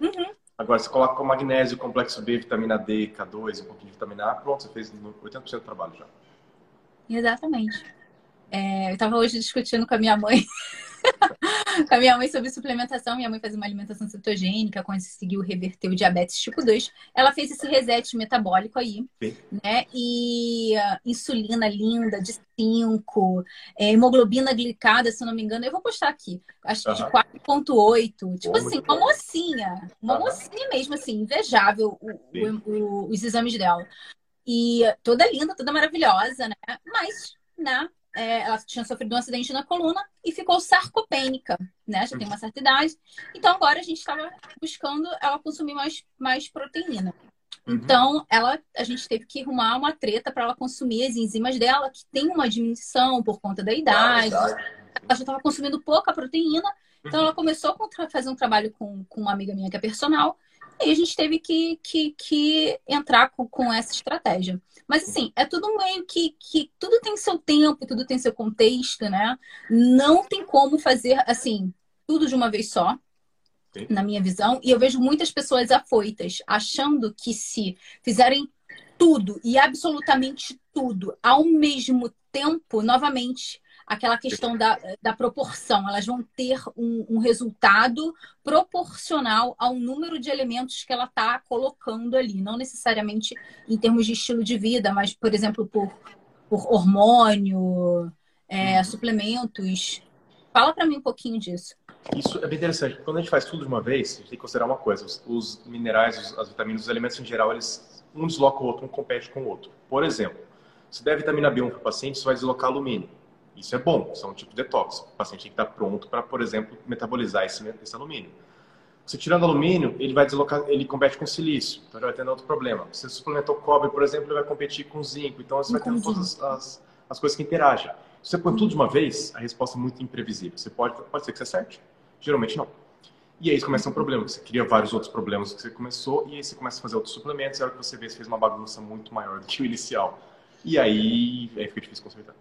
Uhum. Agora, você coloca o magnésio, complexo B, vitamina D, K2, um pouquinho de vitamina A, pronto, você fez 80% do trabalho já. Exatamente. É, eu estava hoje discutindo com a minha mãe, com a minha mãe sobre suplementação. Minha mãe faz uma alimentação cetogênica, conseguiu reverter o diabetes tipo 2. Ela fez esse reset metabólico aí, Sim. né? E uh, insulina linda de 5, é, hemoglobina glicada, se não me engano, eu vou postar aqui, acho uhum. de 4,8. Tipo assim, uma mocinha, uma uhum. mocinha mesmo, assim, invejável o, o, o, os exames dela. E toda linda, toda maravilhosa, né? Mas, né? É, ela tinha sofrido um acidente na coluna e ficou sarcopênica, né? Já tem uma certa idade. Então agora a gente estava buscando ela consumir mais, mais proteína. Uhum. Então, ela, a gente teve que arrumar uma treta para ela consumir as enzimas dela, que tem uma diminuição por conta da idade. Ah, ela já estava consumindo pouca proteína. Então, ela começou a fazer um trabalho com, com uma amiga minha que é personal. E a gente teve que, que, que entrar com, com essa estratégia. Mas assim, é tudo meio que, que tudo tem seu tempo, tudo tem seu contexto, né? Não tem como fazer assim, tudo de uma vez só, Sim. na minha visão. E eu vejo muitas pessoas afoitas, achando que se fizerem tudo e absolutamente tudo ao mesmo tempo, novamente, aquela questão da, da proporção. Elas vão ter um, um resultado proporcional ao número de elementos que ela está colocando ali. Não necessariamente em termos de estilo de vida, mas, por exemplo, por, por hormônio, é, uhum. suplementos. Fala para mim um pouquinho disso. Isso é bem interessante. Quando a gente faz tudo de uma vez, a gente tem que considerar uma coisa. Os, os minerais, os, as vitaminas, os elementos em geral, eles um desloca o outro, um compete com o outro. Por exemplo, se der vitamina B1 para o paciente, você vai deslocar alumínio. Isso é bom, isso é um tipo de detox. O paciente tem que estar pronto para, por exemplo, metabolizar esse, esse alumínio. Você tirando alumínio, ele vai deslocar, ele compete com silício, então ele vai tendo outro problema. Se você suplementou cobre, por exemplo, ele vai competir com zinco. Então você vai tendo todas as, as coisas que interagem. Se você põe tudo de uma vez, a resposta é muito imprevisível. Você pode, pode ser que você acerte, geralmente não. E aí começa um problema, você cria vários outros problemas que você começou, e aí você começa a fazer outros suplementos, e a hora que você vê, você fez uma bagunça muito maior do que o inicial. E aí, aí fica difícil consertar.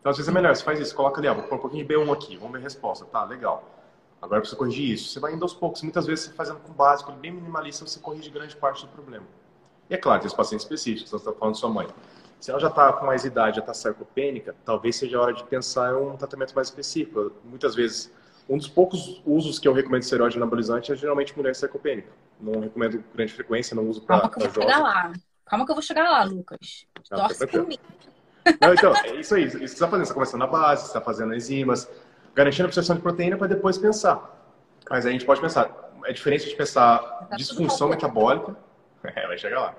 Então, às vezes é melhor, você faz isso, coloca ali, vou pôr um pouquinho de B1 aqui, vamos ver a resposta. Tá, legal. Agora precisa corrigir isso. Você vai indo aos poucos. Muitas vezes você fazendo com básico, bem minimalista, você corrige grande parte do problema. E é claro, tem os pacientes específicos, você está falando de sua mãe. Se ela já está com mais idade, já está sarcopênica, talvez seja a hora de pensar em um tratamento mais específico. Muitas vezes, um dos poucos usos que eu recomendo de esteroide anabolizante é geralmente mulher sarcopênica. Não recomendo grande frequência, não uso para Calma que eu vou chegar lá. Calma que eu vou chegar lá, Lucas. Ah, Torce mim. Não, então, é isso aí. Isso que você está fazendo. Você está começando na base, você está fazendo enzimas, garantindo a absorção de proteína para depois pensar. Mas aí a gente pode pensar. É diferente de pensar tá disfunção metabólica. É, vai chegar lá.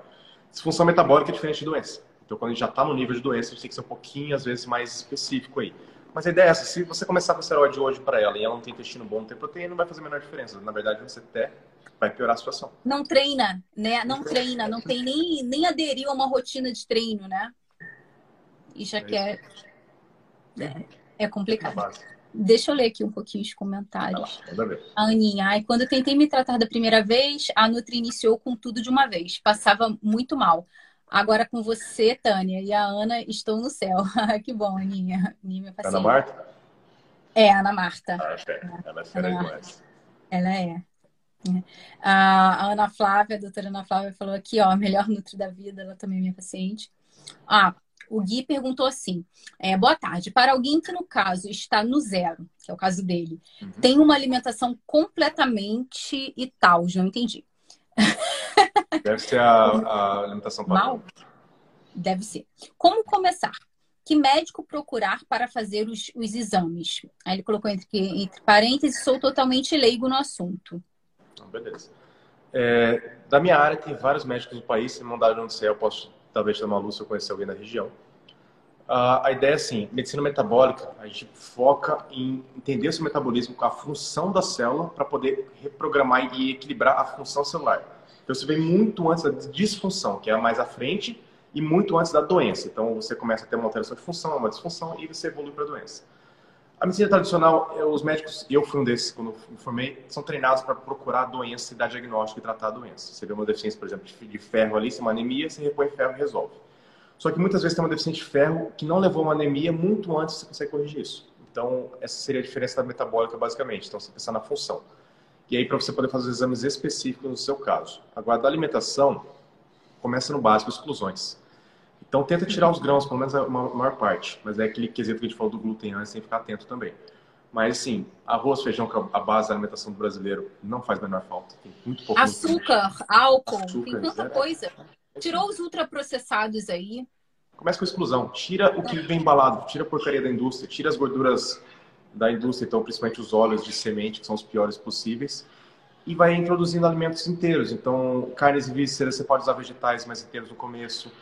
Disfunção metabólica é diferente de doença. Então, quando a gente já está no nível de doença, a gente tem que ser um pouquinho, às vezes, mais específico aí. Mas a ideia é essa: se você começar com esteroide hoje para ela e ela não tem intestino bom, não tem proteína, não vai fazer a menor diferença. Na verdade, você até vai piorar a situação. Não treina, né? Não treina, não tem nem, nem aderiu a uma rotina de treino, né? E já é quer. É, é complicado. Deixa eu ler aqui um pouquinho os comentários. a Aninha, ai, quando eu tentei me tratar da primeira vez, a Nutri iniciou com tudo de uma vez. Passava muito mal. Agora com você, Tânia, e a Ana, estou no céu. que bom, Aninha. Aninha Ana Marta? É, Ana Marta. Ah, é. Ela é fera demais. Ela é. A Ana Flávia, a doutora Ana Flávia, falou aqui, ó, melhor Nutri da vida, ela também é minha paciente. Ah, o Gui perguntou assim: é, boa tarde. Para alguém que, no caso, está no zero, que é o caso dele, uhum. tem uma alimentação completamente e tal, não entendi. Deve ser a, a alimentação Mal? Deve ser. Como começar? Que médico procurar para fazer os, os exames? Aí ele colocou entre, entre parênteses, sou totalmente leigo no assunto. Então, beleza. É, da minha área, tem vários médicos no país. Se mandaram onde você eu posso talvez uma luz se eu conhecer alguém da região. Uh, a ideia é assim, medicina metabólica, a gente foca em entender o seu metabolismo com a função da célula para poder reprogramar e equilibrar a função celular. Então você vem muito antes da disfunção, que é mais à frente, e muito antes da doença. Então você começa a ter uma alteração de função, uma disfunção, e você evolui para a doença. A medicina tradicional, eh, os médicos, eu fui um desses quando me formei, são treinados para procurar a doença dar diagnóstico e tratar a doença. Você vê uma deficiência, por exemplo, de ferro ali, se é uma anemia, você repõe ferro e resolve. Só que muitas vezes tem uma deficiência de ferro que não levou uma anemia, muito antes você consegue corrigir isso. Então, essa seria a diferença da metabólica, basicamente. Então, você pensar na função. E aí, para você poder fazer os exames específicos no seu caso. Agora, da alimentação, começa no básico, exclusões. Então tenta tirar os grãos, pelo menos a maior parte. Mas é aquele quesito que a gente falou do glúten antes, tem que ficar atento também. Mas sim, arroz, feijão, que é a base da alimentação do brasileiro, não faz a menor falta. Tem muito pouco. Açúcar, álcool, Açúcar, tem tanta é. coisa. Tirou os ultraprocessados aí. Começa com exclusão. Tira o que vem embalado, tira a porcaria da indústria, tira as gorduras da indústria, então principalmente os óleos de semente, que são os piores possíveis. E vai introduzindo alimentos inteiros. Então, carnes e vísceras, você pode usar vegetais mais inteiros no começo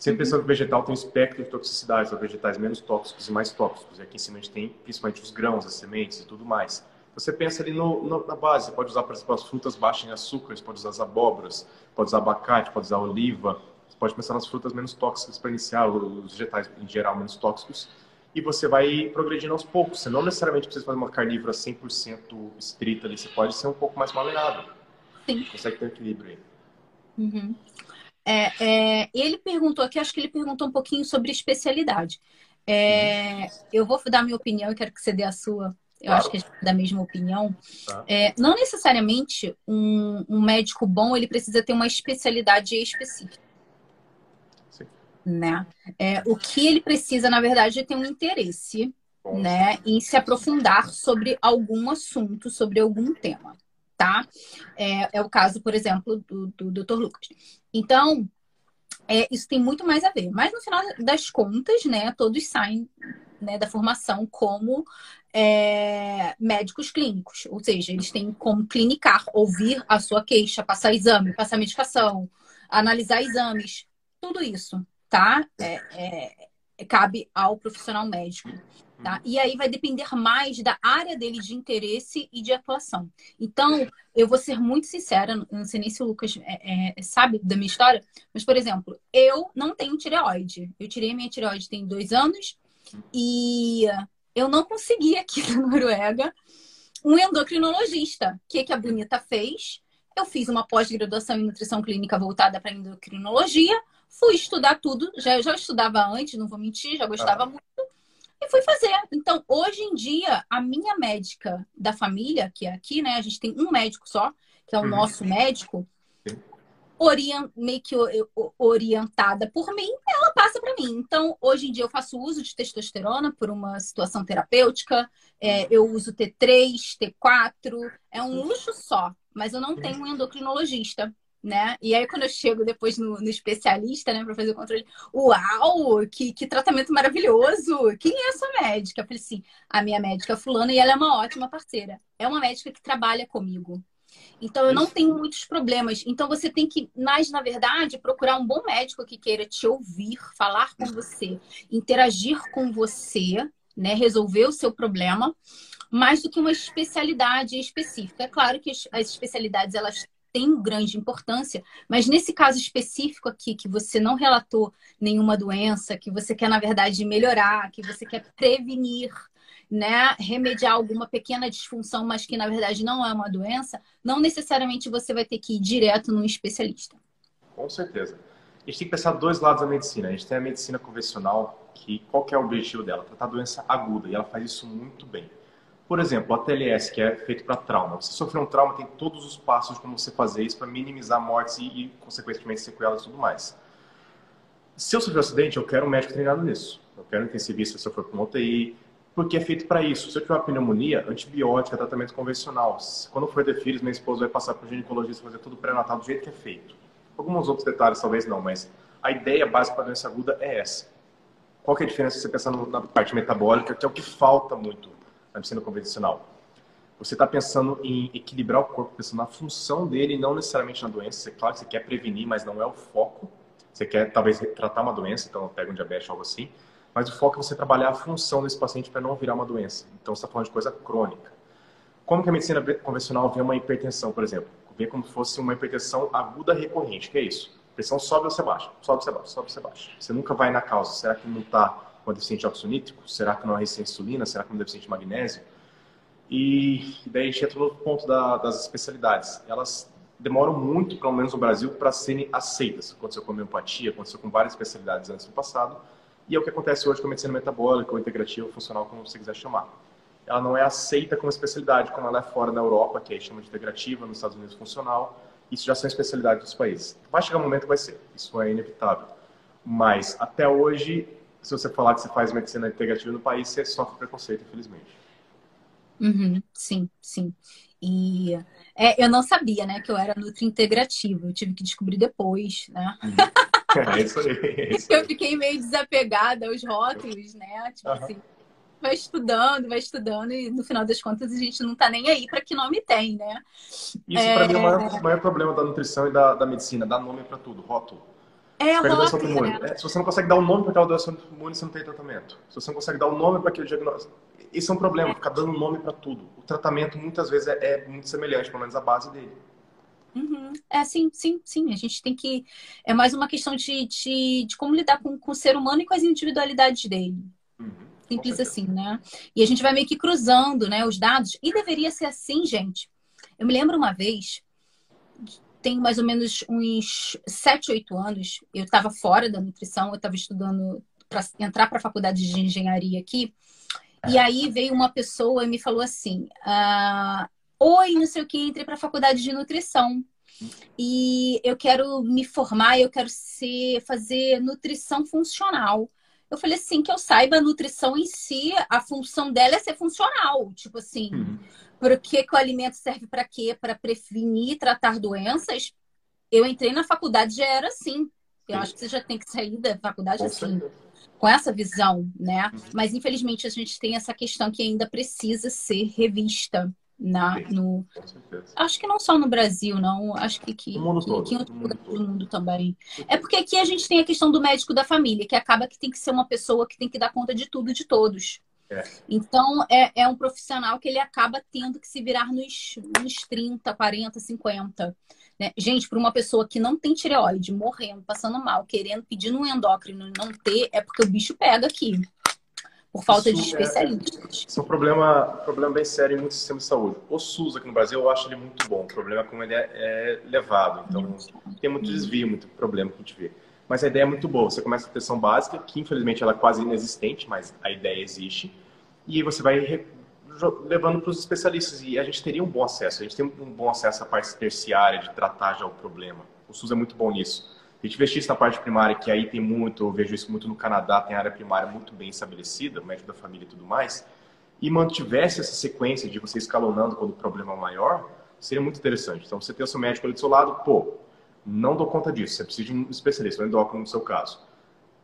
Sempre pensando que o vegetal tem um espectro de toxicidade, os vegetais menos tóxicos e mais tóxicos. E aqui em cima a gente tem principalmente os grãos, as sementes e tudo mais. Você pensa ali no, no, na base, você pode usar, por exemplo, as frutas baixas em açúcar, você pode usar as abóboras, pode usar abacate, pode usar oliva, você pode pensar nas frutas menos tóxicas para iniciar, os vegetais em geral menos tóxicos, e você vai progredindo aos poucos. Você não necessariamente precisa fazer uma carnívora 100% estrita ali, você pode ser um pouco mais maleável. Sim. Consegue ter equilíbrio aí. Uhum. É, é, ele perguntou aqui, acho que ele perguntou um pouquinho sobre especialidade. É, eu vou dar minha opinião, eu quero que você dê a sua. Eu Claro. acho que a gente é da mesma opinião. Tá. É, não necessariamente um, um médico bom ele precisa ter uma especialidade específica, Sim. né? É, o que ele precisa, na verdade, é ter um interesse, Bom, né, em se aprofundar sobre algum assunto, sobre algum tema, tá? É, é o caso, por exemplo, do, do Dr. Lucas. Então, é, isso tem muito mais a ver. Mas no final das contas, né, todos saem né, da formação como é, médicos clínicos, ou seja, eles têm como clinicar, ouvir a sua queixa, passar exame, passar medicação, analisar exames, tudo isso, tá? É, é, cabe ao profissional médico. Tá? E aí vai depender mais da área dele de interesse e de atuação. Então, eu vou ser muito sincera, não sei nem se o Lucas é, é, sabe da minha história, mas, por exemplo, eu não tenho tireoide. Eu tirei minha tireoide tem dois anos e eu não consegui aqui na Noruega um endocrinologista. O que, que a Bonita fez? Eu fiz uma pós-graduação em nutrição clínica voltada para endocrinologia, fui estudar tudo, já, já estudava antes, não vou mentir, já gostava Ah. muito, e fui fazer. Então, hoje em dia, a minha médica da família, que é aqui, né? A gente tem um médico só, que é o Uhum. nosso médico, Sim. orien- meio que orientada por mim, ela passa para mim. Então, hoje em dia, eu faço uso de testosterona por uma situação terapêutica. É, eu uso T3, T4, é um luxo só, mas eu não tenho um endocrinologista. Né? E aí, quando eu chego depois no, no especialista, né, para fazer o controle, uau, que, que tratamento maravilhoso! Quem é a sua médica? Eu falei assim: a minha médica é fulana e ela é uma ótima parceira. É uma médica que trabalha comigo. Então, eu não tenho muitos problemas. Então, você tem que, mais na verdade, procurar um bom médico que queira te ouvir, falar com você, interagir com você, né? Resolver o seu problema, mais do que uma especialidade específica. É claro que as especialidades, elas têm grande importância, mas nesse caso específico aqui, que você não relatou nenhuma doença, que você quer, na verdade, melhorar, que você quer prevenir, né, remediar alguma pequena disfunção, mas que na verdade não é uma doença, não necessariamente você vai ter que ir direto num especialista. Com certeza. A gente tem que pensar dois lados da medicina. A gente tem a medicina convencional, que qual que é o objetivo dela? Tratar doença aguda, e ela faz isso muito bem. Por exemplo, a TLS, que é feito para trauma. Você sofreu um trauma, tem todos os passos de como você fazer isso para minimizar mortes e, e, consequentemente, sequelas e tudo mais. Se eu sofrer um acidente, eu quero um médico treinado nisso. Eu quero um intensivista se eu for para uma UTI, porque é feito para isso. Se eu tiver uma pneumonia, antibiótica, tratamento convencional. Quando for ter filhos, minha esposa vai passar para o ginecologista fazer tudo pré-natal do jeito que é feito. Alguns outros detalhes talvez não, mas a ideia básica para doença aguda é essa. Qual que é a diferença se você pensar na parte metabólica, que é o que falta muito na medicina convencional? Você está pensando em equilibrar o corpo, pensando na função dele, não necessariamente na doença. É claro que você quer prevenir, mas não é o foco. Você quer talvez tratar uma doença, então pega um diabetes ou algo assim. Mas o foco é você trabalhar a função desse paciente para não virar uma doença. Então você está falando de coisa crônica. Como que a medicina convencional vê uma hipertensão, por exemplo? Vê como se fosse uma hipertensão aguda recorrente. que é isso? A pressão sobe ou você baixa? Sobe, você baixa, sobe, você baixa. Você nunca vai na causa. Será que não está com deficiente de? Será que não é resistente à insulina? Será que não é deficiente de magnésio? E daí a gente entra no ponto da, das especialidades. Elas demoram muito, pelo menos no Brasil, para serem aceitas. Aconteceu com homeopatia, aconteceu com várias especialidades antes no passado. E é o que acontece hoje com a medicina metabólica, ou integrativa, ou funcional, como você quiser chamar. Ela não é aceita como especialidade, como ela é fora na Europa, que aí chama de integrativa, nos Estados Unidos funcional. Isso já são especialidades dos países. Vai chegar um momento que vai ser, isso é inevitável. Mas, até hoje, se você falar que você faz medicina integrativa no país, você sofre preconceito, infelizmente. Uhum, sim, sim. E é, eu não sabia, né, que eu era nutri-integrativa. Eu tive que descobrir depois, né? É isso aí. É isso Eu aí. fiquei meio desapegada aos rótulos, né? Tipo Aham. assim, vai estudando, vai estudando e no final das contas a gente não tá nem aí para que nome tem, né? Isso, para mim, é o maior, o maior problema da nutrição e da, da medicina, dar nome para tudo, rótulo. É Perde a doença rótulo, autoimune. É, se você não consegue dar um nome para aquela doença autoimune, você não tem tratamento. Se você não consegue dar um nome para aquele diagnóstico. esse é um problema, ficar dando nome para tudo. O tratamento muitas vezes é, é, muito semelhante, pelo menos a base dele. Uhum. É, sim, sim, sim. A gente tem que. É mais uma questão de, de, de como lidar com, com o ser humano e com as individualidades dele. Uhum. Simples assim, né? E a gente vai meio que cruzando né, os dados. E deveria ser assim, gente. Eu me lembro uma vez, tem mais ou menos uns 7, 8 anos, eu estava fora da nutrição, eu estava estudando para entrar para a faculdade de engenharia aqui. E aí veio uma pessoa e me falou assim: ah, Oi, não sei o que, entrei para a faculdade de nutrição. E eu quero me formar, eu quero ser, fazer nutrição funcional. Eu falei assim, que eu saiba, a nutrição em si, a função dela é ser funcional. Tipo assim, uhum. Por que, que o alimento serve para quê? Para prevenir, tratar doenças. Eu entrei na faculdade já era assim. Eu Sim. acho que você já tem que sair da faculdade com assim. Com essa visão, né? Uhum. Mas infelizmente a gente tem essa questão que ainda precisa ser revista na no acho que não só no Brasil não acho que que, mundo que, todo, que em do mundo também é porque aqui a gente tem a questão do médico da família que acaba que tem que ser uma pessoa que tem que dar conta de tudo de todos é. então é, é um profissional que ele acaba tendo que se virar nos, nos 30, 40, 50 né? Gente, para uma pessoa que não tem tireoide, morrendo, passando mal, querendo, pedindo um endócrino e não ter, é porque o bicho pega aqui. Por falta de é especialistas. Isso é um problema, problema bem sério em muitos sistemas de saúde. O SUS aqui no Brasil, eu acho ele muito bom. O problema é como ele é, é levado. Então, tem muito desvio, muito problema que a gente vê. Mas a ideia é muito boa. Você começa a atenção básica, que infelizmente ela é quase inexistente, mas a ideia existe. E você vai levando para os especialistas. E a gente teria um bom acesso. A gente tem um bom acesso à parte terciária de tratar já o problema. O SUS é muito bom nisso. A gente investisse na parte primária, que aí tem muito, eu vejo isso muito no Canadá, tem área primária muito bem estabelecida, médico da família e tudo mais, e mantivesse essa sequência de você escalonando quando o problema é maior, seria muito interessante. Então, você tem o seu médico ali do seu lado, pô, não dou conta disso, você precisa de um especialista, um endócrino no seu caso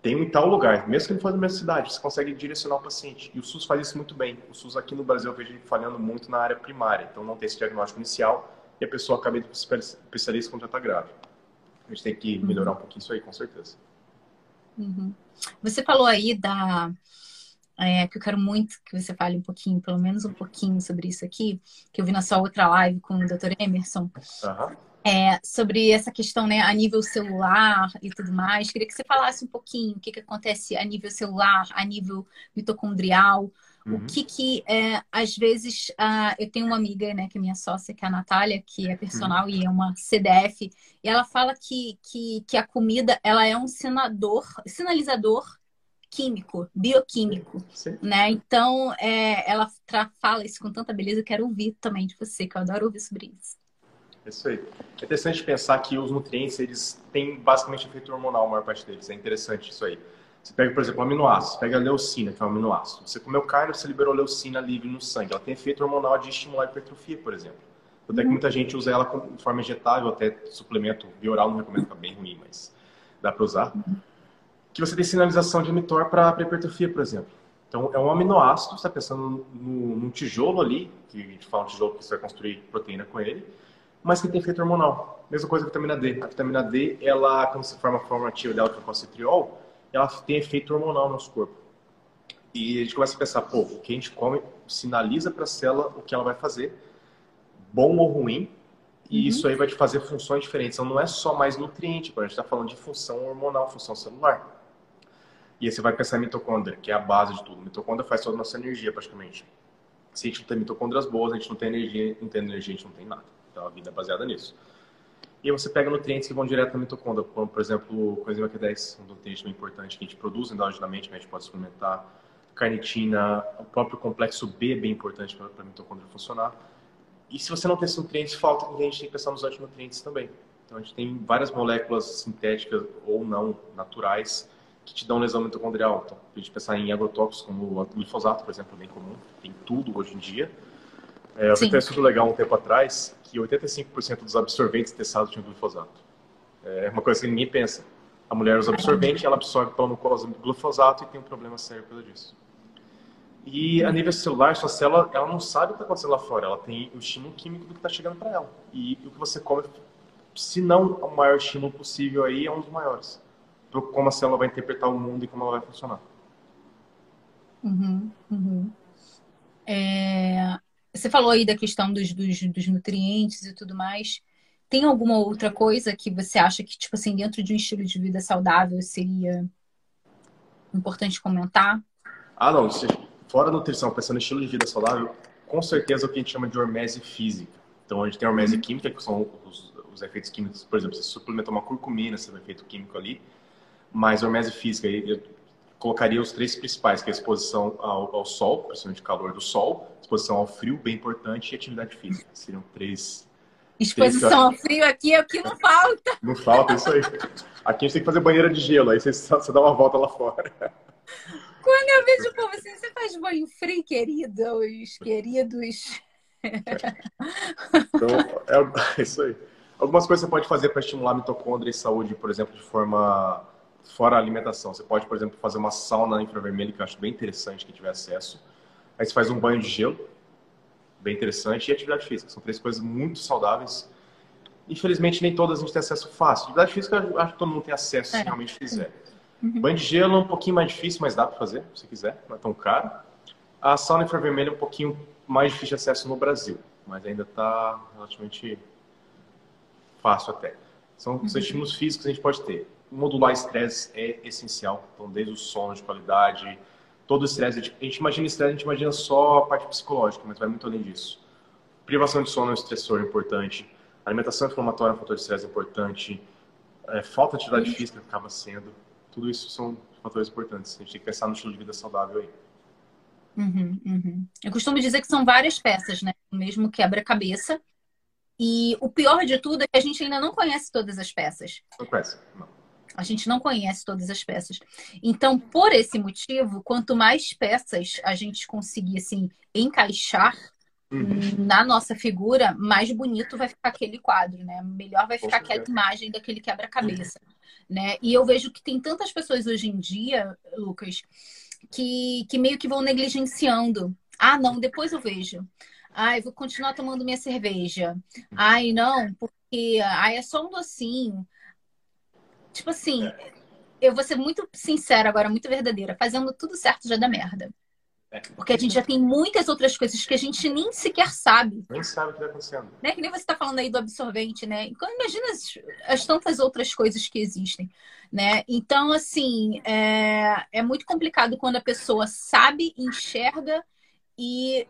tem um tal lugar, mesmo que ele for na mesma cidade, você consegue direcionar o paciente. E o SUS faz isso muito bem. O SUS aqui no Brasil eu vejo falhando muito na área primária, então não tem esse diagnóstico inicial e a pessoa acaba indo para o especialista quando já está grave. A gente tem que melhorar um pouquinho isso aí, com certeza. Uhum. Você falou aí da. É, que eu quero muito que você fale um pouquinho, pelo menos um pouquinho sobre isso aqui, que eu vi na sua outra live com o Dr. Emerson. Uhum é, sobre essa questão né, a nível celular e tudo mais. Queria que você falasse um pouquinho o que, que acontece a nível celular, a nível mitocondrial. Uhum. O que que, é, às vezes, uh, eu tenho uma amiga, né, que é minha sócia, que é a Natália, que é personal uhum. e é uma CDF, e ela fala que, que, que a comida, ela é um sinador, sinalizador químico, bioquímico, Sim. né? Então, é, ela fala isso com tanta beleza, eu quero ouvir também de você, que eu adoro ouvir sobre isso. É isso aí. É interessante pensar que os nutrientes, eles têm basicamente efeito hormonal, a maior parte deles. É interessante isso aí. Você pega, por exemplo, aminoácidos, você pega a leucina, que é um aminoácido. Você comeu carne, você liberou leucina livre no sangue. Ela tem efeito hormonal de estimular a hipertrofia, por exemplo. Até que uhum. muita gente usa ela de forma injetável, até suplemento bioral, não recomendo, ficar bem ruim, mas dá para usar. Uhum. Que você tem sinalização de mTOR para hipertrofia, por exemplo. Então, é um aminoácido, você está pensando num tijolo ali, que a gente fala um tijolo que você vai construir proteína com ele, mas que tem efeito hormonal. Mesma coisa com a vitamina D. A vitamina D, ela, quando se forma a forma ativa dela, que é o citriol, ela tem efeito hormonal no nosso corpo. E a gente começa a pensar, pô, o que a gente come sinaliza para a célula o que ela vai fazer, bom ou ruim, e uhum. isso aí vai te fazer funções diferentes. Então não é só mais nutriente, a gente está falando de função hormonal, função celular. E aí você vai pensar em mitocôndria, que é a base de tudo. Mitocôndria faz toda a nossa energia, praticamente. Se a gente não tem mitocôndrias boas, a gente não tem energia, não tem energia, a gente não tem nada. Então a vida é baseada nisso. E você pega nutrientes que vão direto na mitocôndria, como por exemplo coenzima Q10, um nutriente bem importante que a gente produz endogenamente, que a gente pode suplementar. Carnitina, o próprio complexo B é bem importante para a mitocôndria funcionar. E se você não tem esses nutrientes, falta a gente tem que pensar nos antinutrientes também. Então a gente tem várias moléculas sintéticas ou não naturais que te dão lesão mitocondrial. Então, a gente pensar em agrotóxicos como o glifosato, por exemplo, é bem comum, tem tudo hoje em dia. É, eu vi um estudo legal um tempo atrás que 85% dos absorventes testados tinham glifosato. É uma coisa que ninguém pensa. A mulher usa absorvente, ela absorve pela mucosa glifosato e tem um problema sério por disso. E a nível celular, sua célula, ela não sabe o que está acontecendo lá fora. Ela tem o estímulo químico do que está chegando para ela. E o que você come, se não o maior estímulo possível aí, é um dos maiores. Para como a célula vai interpretar o mundo e como ela vai funcionar. Uhum, uhum. É... Você falou aí da questão dos, dos, dos, nutrientes e tudo mais. Tem alguma outra coisa que você acha que, tipo assim, dentro de um estilo de vida saudável seria importante comentar? Ah, não. Fora a nutrição, pensando em estilo de vida saudável, com certeza é o que a gente chama de hormese física. Então, a gente tem a hormese química, que são os, os, efeitos químicos. Por exemplo, você suplementa uma curcumina, você tem um efeito químico ali. Mas hormese física, eu colocaria os três principais, que é a exposição ao, ao sol, principalmente calor do sol, exposição ao frio, bem importante, e atividade física. Seriam três... Exposição ao frio aqui é o que não falta. Não falta, isso aí. Aqui a gente tem que fazer banheira de gelo, aí você, você dá uma volta lá fora. Quando eu vejo o povo assim, você faz banho frio, queridos, queridos. Então, é, é isso aí. Algumas coisas você pode fazer para estimular a mitocôndria e saúde, por exemplo, de forma fora a alimentação. Você pode, por exemplo, fazer uma sauna infravermelha, que eu acho bem interessante quem tiver acesso. Aí você faz um banho de gelo, bem interessante, e atividade física. São três coisas muito saudáveis. Infelizmente, nem todas a gente tem acesso fácil. Atividade física, eu acho que todo mundo tem acesso se é. realmente quiser. Uhum. Banho de gelo é um pouquinho mais difícil, mas dá para fazer, se quiser, não é tão caro. A sauna infravermelha é um pouquinho mais difícil de acesso no Brasil, mas ainda está relativamente fácil até. São, uhum. são estímulos físicos que a gente pode ter. Modular estresse é essencial, então desde o sono de qualidade, todo o estresse. A gente imagina estresse, a gente imagina só a parte psicológica, mas vai muito além disso. Privação de sono é um estressor importante. Alimentação inflamatória é um fator de estresse importante. É, falta de atividade física acaba sendo. Tudo isso são fatores importantes. A gente tem que pensar no estilo de vida saudável aí. Uhum, uhum. Eu costumo dizer que são várias peças, né? O mesmo quebra-cabeça. E o pior de tudo é que a gente ainda não conhece todas as peças. Não conhece, não. A gente não conhece todas as peças. Então, por esse motivo, quanto mais peças a gente conseguir assim encaixar uhum. na nossa figura, mais bonito vai ficar aquele quadro, né? Melhor vai ficar aquela imagem daquele quebra-cabeça, uhum. né? E eu vejo que tem tantas pessoas hoje em dia, Lucas, que, que meio que vão negligenciando. Ah, não, depois eu vejo. Ai, vou continuar tomando minha cerveja. Ai, não, porque ai, é só um docinho. Tipo assim, é. eu vou ser muito sincera agora, muito verdadeira. Fazendo tudo certo já dá merda. É. Porque a gente já tem muitas outras coisas que a gente nem sequer sabe. Nem sabe o que está acontecendo. Né? Que nem você está falando aí do absorvente, né? Então, imagina as, as, tantas outras coisas que existem, né? Então, assim, é, é muito complicado quando a pessoa sabe, enxerga e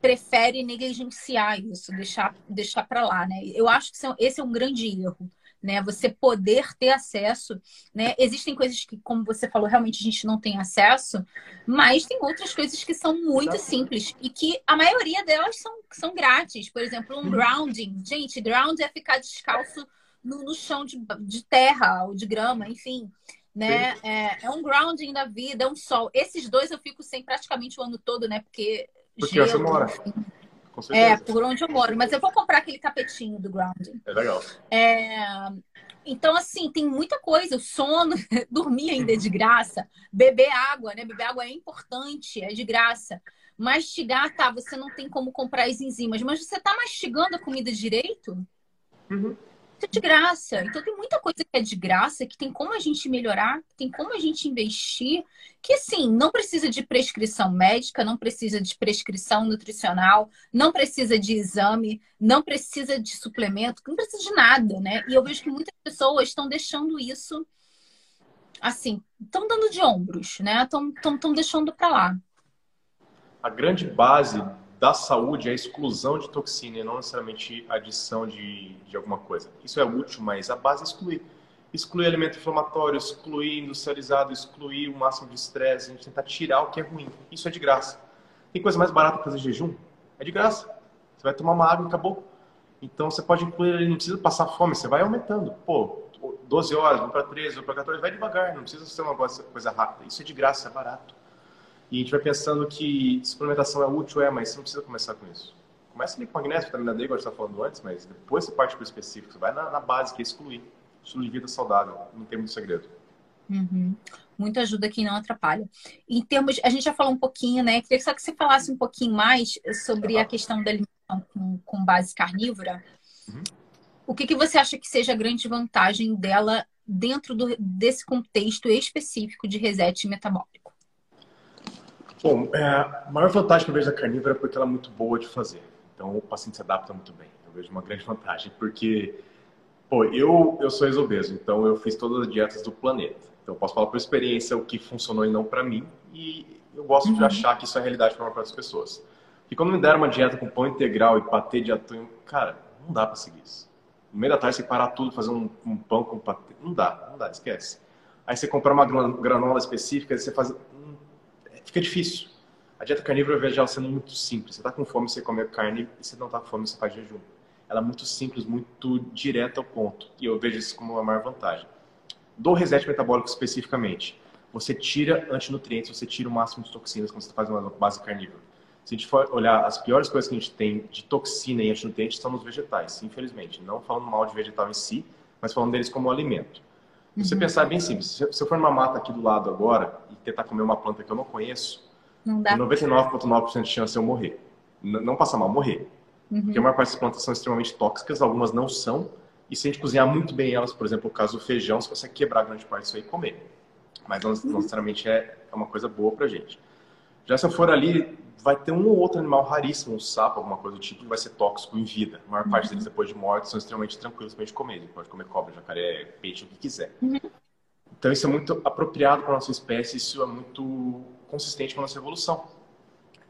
prefere negligenciar isso, deixar, deixar para lá, né? Eu acho que esse é um grande erro né? Você poder ter acesso, né? Existem coisas que, como você falou, realmente a gente não tem acesso, mas tem outras coisas que são muito simples e que a maioria delas são, são grátis. Por exemplo, um uhum. grounding. Gente, ground é ficar descalço no, no chão de, de terra ou de grama, enfim. Né? É, é, um grounding da vida, é um sol. Esses dois eu fico sem praticamente o ano todo, né? Porque. Porque gelo, você mora. Enfim. É, por onde eu moro. Mas eu vou comprar aquele tapetinho do grounding. É legal. É... Então, assim, tem muita coisa. O sono, dormir ainda é de graça. Beber água, né? Beber água é importante, é de graça. Mastigar, tá, você não tem como comprar as enzimas, mas você tá mastigando a comida direito? Uhum é de graça. Então tem muita coisa que é de graça, que tem como a gente melhorar, tem como a gente investir, que assim, não precisa de prescrição médica, não precisa de prescrição nutricional, não precisa de exame, não precisa de suplemento, não precisa de nada, né? E eu vejo que muitas pessoas estão deixando isso assim, estão dando de ombros, né? Estão deixando para lá. A grande base da saúde é a exclusão de toxina e não necessariamente a adição de, de alguma coisa. Isso é útil, mas a base é excluir. Excluir alimento inflamatório, excluir industrializado, excluir o máximo de estresse, a gente tentar tirar o que é ruim. Isso é de graça. Tem coisa mais barata para fazer jejum? É de graça. Você vai tomar uma água e acabou. Então você pode incluir, ele não precisa passar fome, você vai aumentando. Pô, 12 horas, vamos para 13, vamos para 14, vai devagar, não precisa ser uma coisa rápida. Isso é de graça, é barato. E a gente vai pensando que suplementação é útil, é, mas você não precisa começar com isso. Começa ali com magnésio, vitamina D, igual a gente está falando antes, mas depois você parte para o específico. Você vai na, na, base, que é excluir. Estilo de vida saudável, não tem muito segredo. Uhum. Muita ajuda que não atrapalha. Em termos, a gente já falou um pouquinho, né? Queria só que você falasse um pouquinho mais sobre a questão da alimentação com, com base carnívora. Uhum. O que, que você acha que seja a grande vantagem dela dentro do, desse contexto específico de reset metabólico? Bom, é, a maior vantagem que eu vejo da carnívora é porque ela é muito boa de fazer. Então, o paciente se adapta muito bem. Eu vejo uma grande vantagem, porque, pô, eu, eu sou ex-obeso, então eu fiz todas as dietas do planeta. Então, eu posso falar por experiência o que funcionou e não para mim, e eu gosto uhum. de achar que isso é realidade para a maior parte das pessoas. E quando me deram uma dieta com pão integral e patê de atum, cara, não dá para seguir isso. No meio da tarde, você parar tudo, fazer um, um, pão com patê, não dá, não dá, esquece. Aí você comprar uma granola específica, você faz, fica difícil. A dieta carnívora ela sendo muito simples. Você está com fome, você come carne, e se não está com fome, você faz jejum. Ela é muito simples, muito direta ao ponto. E eu vejo isso como uma maior vantagem. Do reset metabólico especificamente, você tira antinutrientes, você tira o máximo de toxinas quando você faz uma base carnívora. Se a gente for olhar, as piores coisas que a gente tem de toxina e antinutrientes são nos vegetais, infelizmente. Não falando mal de vegetal em si, mas falando deles como alimento. Se você uhum. pensar bem simples, se eu for numa mata aqui do lado agora e tentar comer uma planta que eu não conheço, não dá. 99,9% de chance de eu morrer. N não passar mal, morrer. Uhum. Porque a maior parte das plantas são extremamente tóxicas, algumas não são. E se a gente cozinhar muito bem elas, por exemplo, o caso do feijão, você consegue quebrar grande parte disso aí e comer. Mas não, uhum. necessariamente é, é uma coisa boa pra gente. Já se eu for ali, vai ter um ou outro animal raríssimo, um sapo, alguma coisa do tipo, que vai ser tóxico em vida. A maior parte uhum. deles, depois de morte, são extremamente tranquilos pra gente comer. A gente pode comer cobra, jacaré, peixe, o que quiser. Uhum. Então isso é muito apropriado para nossa espécie, isso é muito consistente com a nossa evolução.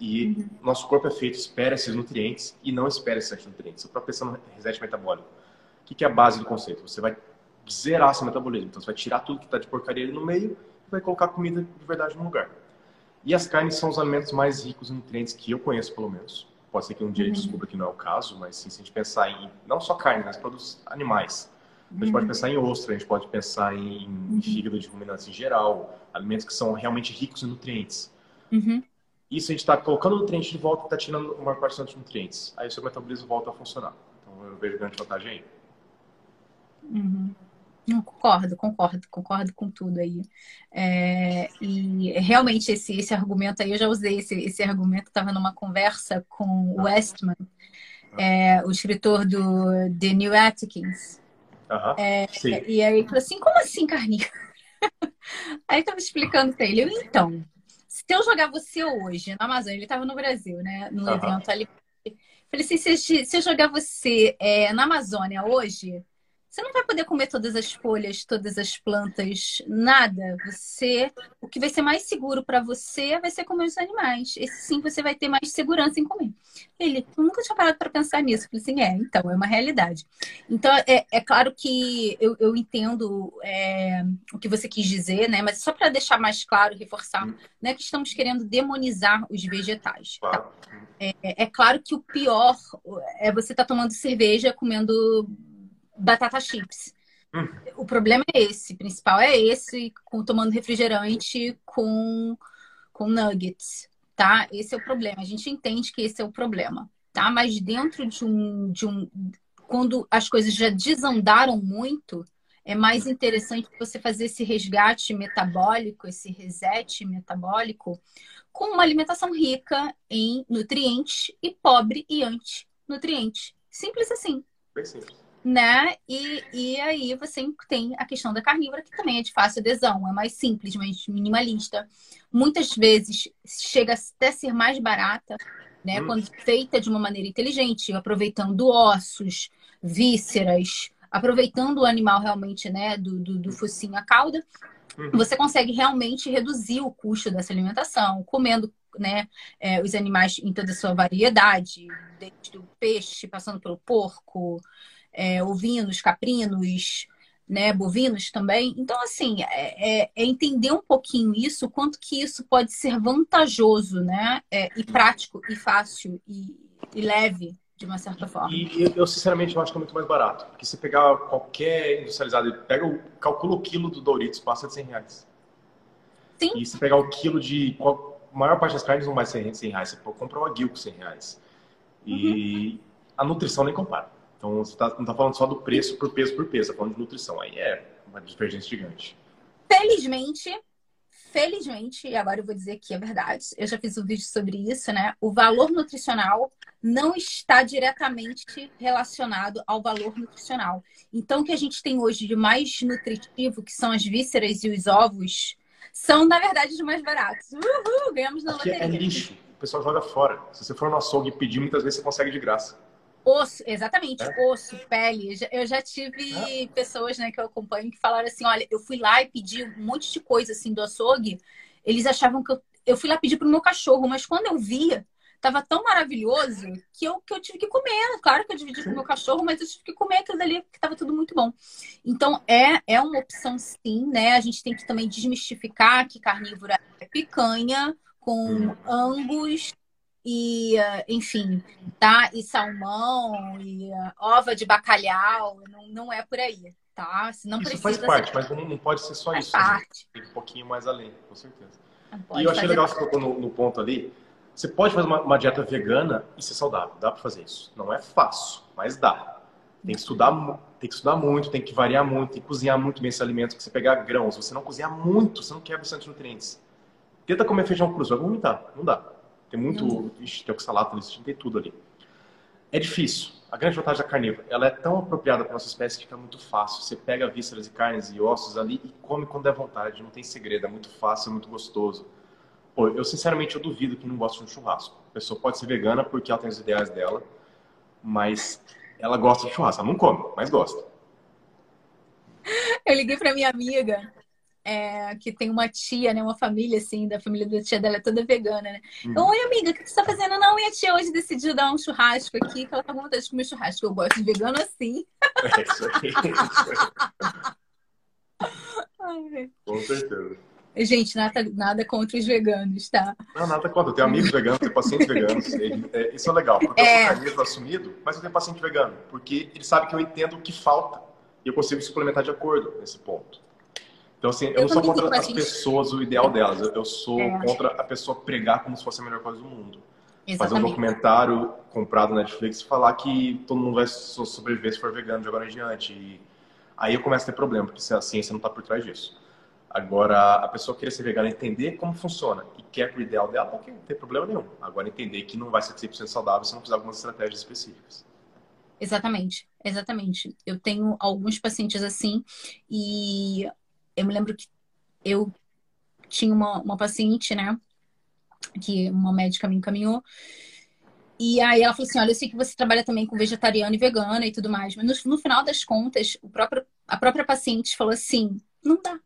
E uhum. nosso corpo é feito, espera esses nutrientes e não espera esses nutrientes. Você está pensando no reset metabólico. O que é a base do conceito? Você vai zerar seu metabolismo. Então você vai tirar tudo que está de porcaria ali no meio e vai colocar comida de verdade no lugar. E as carnes são os alimentos mais ricos em nutrientes que eu conheço, pelo menos. Pode ser que um dia uhum. a gente descubra que não é o caso, mas sim, se a gente pensar em não só carne, mas produtos animais. A gente uhum. pode pensar em ostra, a gente pode pensar em, uhum. fígado de ruminantes em geral, alimentos que são realmente ricos em nutrientes. Uhum. Isso a gente está colocando nutriente de volta e está tirando uma parte dos nutrientes. Aí o seu metabolismo volta a funcionar. Então eu vejo grande vantagem aí. Uhum. Não, concordo, concordo, concordo com tudo aí. É, e realmente esse, esse argumento aí, eu já usei esse, esse argumento, estava numa conversa com o Westman, é, o escritor do The New Atkins. Uhum, é, e aí ele falou assim, como assim carninho? aí eu tava explicando pra ele, eu, então, se eu jogar você hoje na Amazônia, ele estava no Brasil, né? No uhum. evento ali. Falei assim, se, se eu jogar você é, na Amazônia hoje, você não vai poder comer todas as folhas, todas as plantas, nada. Você, o que vai ser mais seguro para você vai ser comer os animais. Esse sim você vai ter mais segurança em comer. Ele, eu nunca tinha parado para pensar nisso. Eu falei assim, é, então é uma realidade. Então é, é claro que eu, eu entendo é, o que você quis dizer, né? Mas só para deixar mais claro, reforçar, não é que estamos querendo demonizar os vegetais. Tá? É, é claro que o pior é você estar tá tomando cerveja, comendo batata chips. Hum. O problema é esse, o principal é esse, com tomando refrigerante com, com nuggets, tá? Esse é o problema. A gente entende que esse é o problema, tá? Mas dentro de um, de um quando as coisas já desandaram muito, é mais interessante você fazer esse resgate metabólico, esse reset metabólico, com uma alimentação rica em nutrientes e pobre e anti-nutrientes. Simples assim. Bem simples né? E, e aí você tem a questão da carnívora, que também é de fácil adesão, é mais simples, mais minimalista. Muitas vezes chega até a ser mais barata, né? Hum. Quando feita de uma maneira inteligente, aproveitando ossos, vísceras, aproveitando o animal realmente, né? Do, do, do focinho à cauda, hum. você consegue realmente reduzir o custo dessa alimentação, comendo né, é, os animais em toda a sua variedade, desde o peixe, passando pelo porco, é, ovinos, caprinos, né, bovinos também. Então, assim, é, é, é, entender um pouquinho isso, quanto que isso pode ser vantajoso, né, é, e prático, e fácil, e, e, leve, de uma certa forma. E eu, sinceramente, eu acho que é muito mais barato. Porque se pegar qualquer industrializado, pega o, calcula o quilo do Doritos, passa de 100 reais. Sim. E se pegar o quilo de... A maior parte das carnes não vai ser 100 reais. Você compra um aguil com 100 reais. E uhum. a nutrição nem compara. Então, você tá, não está falando só do preço por peso por peso, está falando de nutrição. Aí é uma divergência gigante. Felizmente, felizmente, e agora eu vou dizer que é verdade, eu já fiz um vídeo sobre isso, né? O valor nutricional não está diretamente relacionado ao valor nutricional. Então, o que a gente tem hoje de mais nutritivo, que são as vísceras e os ovos, são, na verdade, os mais baratos. Uhul, ganhamos na Aqui é loteria. lixo. O pessoal joga fora. Se você for no açougue e pedir, muitas vezes você consegue de graça. Osso, exatamente, É. osso, pele. Eu já tive pessoas, né, que eu acompanho que falaram assim, olha, eu fui lá e pedi um monte de coisa assim do açougue. Eles achavam que eu, eu fui lá pedir pro meu cachorro, mas quando eu via, tava tão maravilhoso que eu, que eu tive que comer. Claro que eu dividi com o meu cachorro, mas eu tive que comer aquilo dali porque tava tudo muito bom. Então é é uma opção sim, né? A gente tem que também desmistificar que carnívora é picanha com Hum. angus e, eh, enfim, tá? E salmão, e eh, ova de bacalhau, não, não é por aí, tá? Se não Isso precisa faz ser- parte, mas não, não pode ser só faz isso. parte. Tem um pouquinho mais além, com certeza. Não E pode eu achei legal você tocou no, no ponto ali. Você pode fazer uma, uma dieta vegana e ser saudável. Dá pra fazer isso. Não é fácil, mas dá. Tem que estudar, tem que estudar muito, tem que variar muito, tem que cozinhar muito bem esse alimento. Que você pegar grãos, você não cozinhar muito, você não quebra bastante nutrientes. Tenta comer feijão cru, você vai vomitar. Não dá. Tem muito. Ixi, tem oxalato, tem tudo ali. É difícil. A grande vantagem da carnívora, ela é tão apropriada para nossa espécie que fica muito fácil. Você pega vísceras e carnes e ossos ali e come quando der vontade. Não tem segredo, é muito fácil, é muito gostoso. Pô, eu sinceramente eu duvido que não gosta de um churrasco. A pessoa pode ser vegana porque ela tem os ideais dela, mas ela gosta de churrasco. Ela não come, mas gosta. Eu liguei pra minha amiga, é, que tem uma tia, né? Uma família, assim, da família da tia dela é toda vegana, né? Hum. Oi, amiga, o que você tá fazendo? Não, minha tia hoje decidiu dar um churrasco aqui, que ela tá com vontade de comer churrasco. Eu gosto de vegano assim. É isso aí. é isso aí. Ai, Com certeza. Gente, nada, nada contra os veganos, tá? Não, nada contra. Eu tenho amigos veganos, tenho pacientes veganos. É, isso é legal, porque eu É. sou carnívoro assumido, mas eu tenho paciente vegano, porque ele sabe que eu entendo o que falta e eu consigo suplementar de acordo nesse ponto. Então, assim, eu, Eu não sou contra as paciente- pessoas, o ideal delas. Eu, sou É. contra a pessoa pregar como se fosse a melhor coisa do mundo. Fazer um Exatamente. documentário comprado na Netflix e falar que todo mundo vai so- sobreviver se for vegano de agora em diante. E aí eu começo a ter problema, porque a ciência não está por trás disso. Agora, a pessoa querer ser vegana, entender como funciona e quer pro ideal dela, ok, não tem problema nenhum. Agora, entender que não vai ser 100% saudável se não fizer algumas estratégias específicas. Exatamente, exatamente. Eu tenho alguns pacientes assim e eu me lembro que eu tinha uma, uma paciente, né, que uma médica me encaminhou e aí ela falou assim, olha, eu sei que você trabalha também com vegetariano e vegana e tudo mais, mas no, no final das contas, próprio, a própria paciente falou assim, não dá.